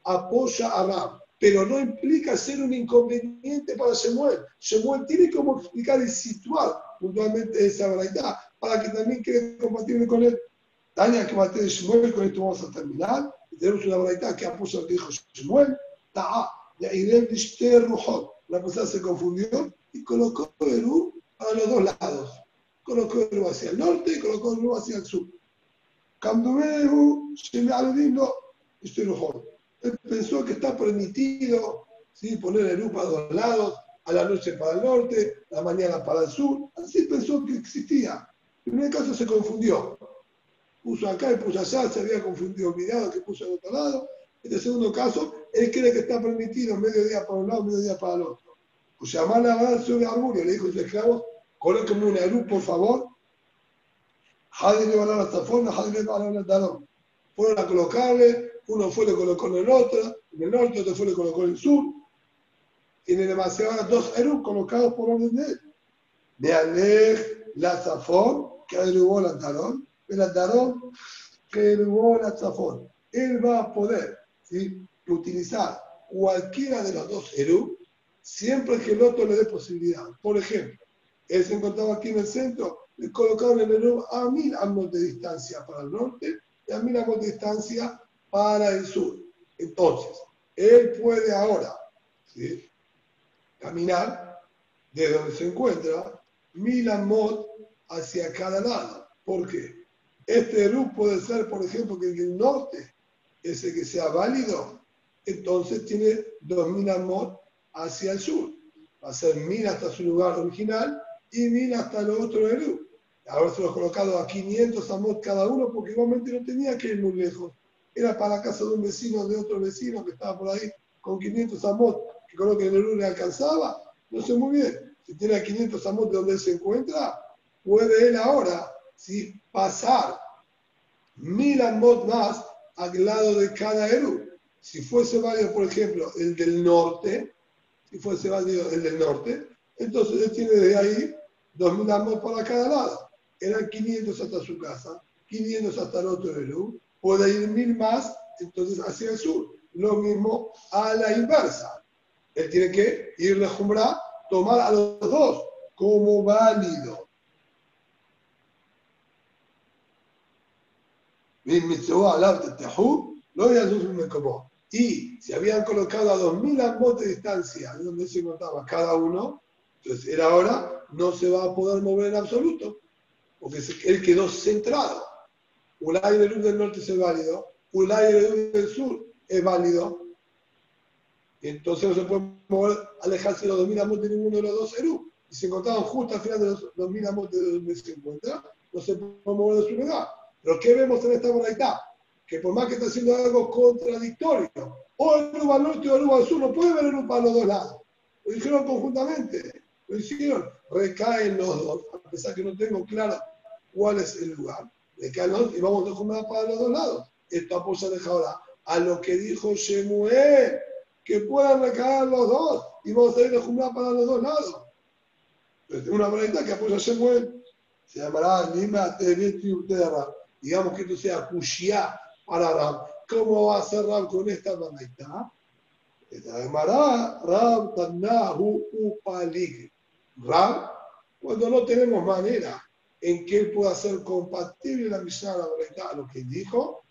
apoya a Ram, pero no implica ser un inconveniente para Shemuel. Shemuel tiene como explicar y situar puntualmente esa baraita para que también quede compatible con él. Daña que mate de Shemuel, con esto vamos a terminar. Tenemos una baraita que apoya lo que dijo Shemuel. Ta'a, ya iré Rujot. La persona se confundió y colocó U a los dos lados colocó el hacia el norte y colocó el hacia el sur. Se me lindo, estoy mejor. Él pensó que está permitido ¿sí? poner U para dos lados, a la noche para el norte, a la mañana para el sur. Así pensó que existía. En primer caso se confundió. Puso acá y puso allá, se había confundido, olvidado que puso al otro lado. En el segundo caso, él cree que está permitido medio día para un lado, medio día para el otro. Pues llamar a sobre Arburio, le dijo a sus esclavos, Colóquenme una luz, por favor. Hadri van a la zafona, Hadri van a la talón. Fueron a colocarle, uno fue le colocó en el otro, en el norte, otro fue le colocó en el sur. Tiene demasiadas dos erus colocados por orden de él. De Alej, la zafón, que derribó la talón, el talón que derribó la zafón. Él va a poder ¿sí? Utilizar cualquiera de los dos erus siempre que el otro le dé posibilidad. Por ejemplo, él se encontraba aquí en el centro, le colocaron el a mil amos de distancia para el norte y a mil amos de distancia para el sur. Entonces, él puede ahora caminar de donde se encuentra mil amos hacia cada lado. ¿Por qué? Este Eru puede ser, por ejemplo, que el norte es el que sea válido, entonces tiene dos mil amos hacia el sur. Va a ser mil hasta su lugar original y mira hasta el otro Eru. se lo colocado a 500 amot cada uno porque igualmente no tenía que ir muy lejos. Era para la casa de un vecino, de otro vecino que estaba por ahí con 500 amot, que con lo que el Eru le alcanzaba. No sé muy bien. Si tiene 500 amot de donde él se encuentra, puede él ahora ¿sí? pasar mil amot más al lado de cada Eru. Si fuese válido, por ejemplo, el del norte, si fuese válido el del norte, entonces él tiene de ahí 2.000 amos para cada lado. Eran 500 hasta su casa, 500 hasta el otro Eru. Puede ir mil más, entonces hacia el sur. Lo mismo a la inversa. Él tiene que ir a Jumra, tomar a los dos como válido. Y si habían colocado a 2.000 amos de distancia, donde se encontraba cada uno, entonces él ahora no se va a poder mover en absoluto, porque él quedó centrado. Un aire luz del norte es válido, un aire luz del sur es válido. Y entonces no se puede mover, alejarse de los 2000 amos de ninguno de los dos Eru. Y se encontraban justo al final de los 2000 amos de donde se encuentra, no se puede mover de su lugar. Pero ¿qué vemos en esta moralidad? Que por más que está haciendo algo contradictorio, o el al norte o el al sur, no puede ver Eru para los dos lados. Lo dijeron conjuntamente, lo hicieron, recaen los dos, a pesar que no tengo claro cuál es el lugar. Recaen los dos y vamos a dejar para los dos lados. Esto apoya deja ahora a lo que dijo Shemuel, que puedan recaer los dos y vamos a ir de Jumla para los dos lados. Una moralidad que apoya Shemuel se llamará Lima Teveti Uterra. Digamos que esto sea Kushia para Ram. ¿Cómo va a ser Ram con esta moralidad? Esta Ram Tanahu Upalig. Ram, cuando no tenemos manera en que él pueda ser compatible la Mishnah la moralidad a lo que dijo,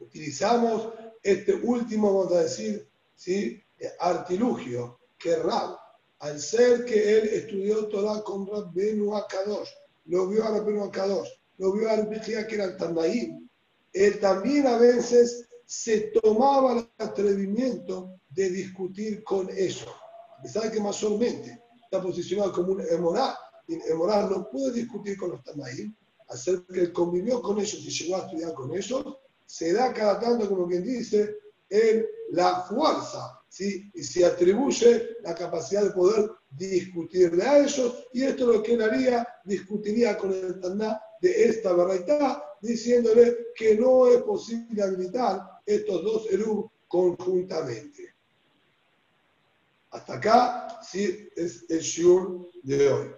utilizamos este último, vamos a decir, ¿sí? artilugio, que Rab, al ser que él estudió Torah con Rab Benu Akadosh, lo vio a Rab Benu Akadosh, lo vio a Rab que era el Tandaim, él también a veces se tomaba el atrevimiento de discutir con eso. A pesar que mayormente está posicionado como un emoral, y emoral no puede discutir con los al ser que él convivió con ellos y llegó a estudiar con ellos, se da cada tanto, como quien dice, en la fuerza, ¿sí? y se atribuye la capacidad de poder discutirle a ellos, y esto es lo que él haría, discutiría con el Taná de esta verdad, diciéndole que no es posible habilitar estos dos Eru conjuntamente. Hasta acá, sí, es el shiur de hoy.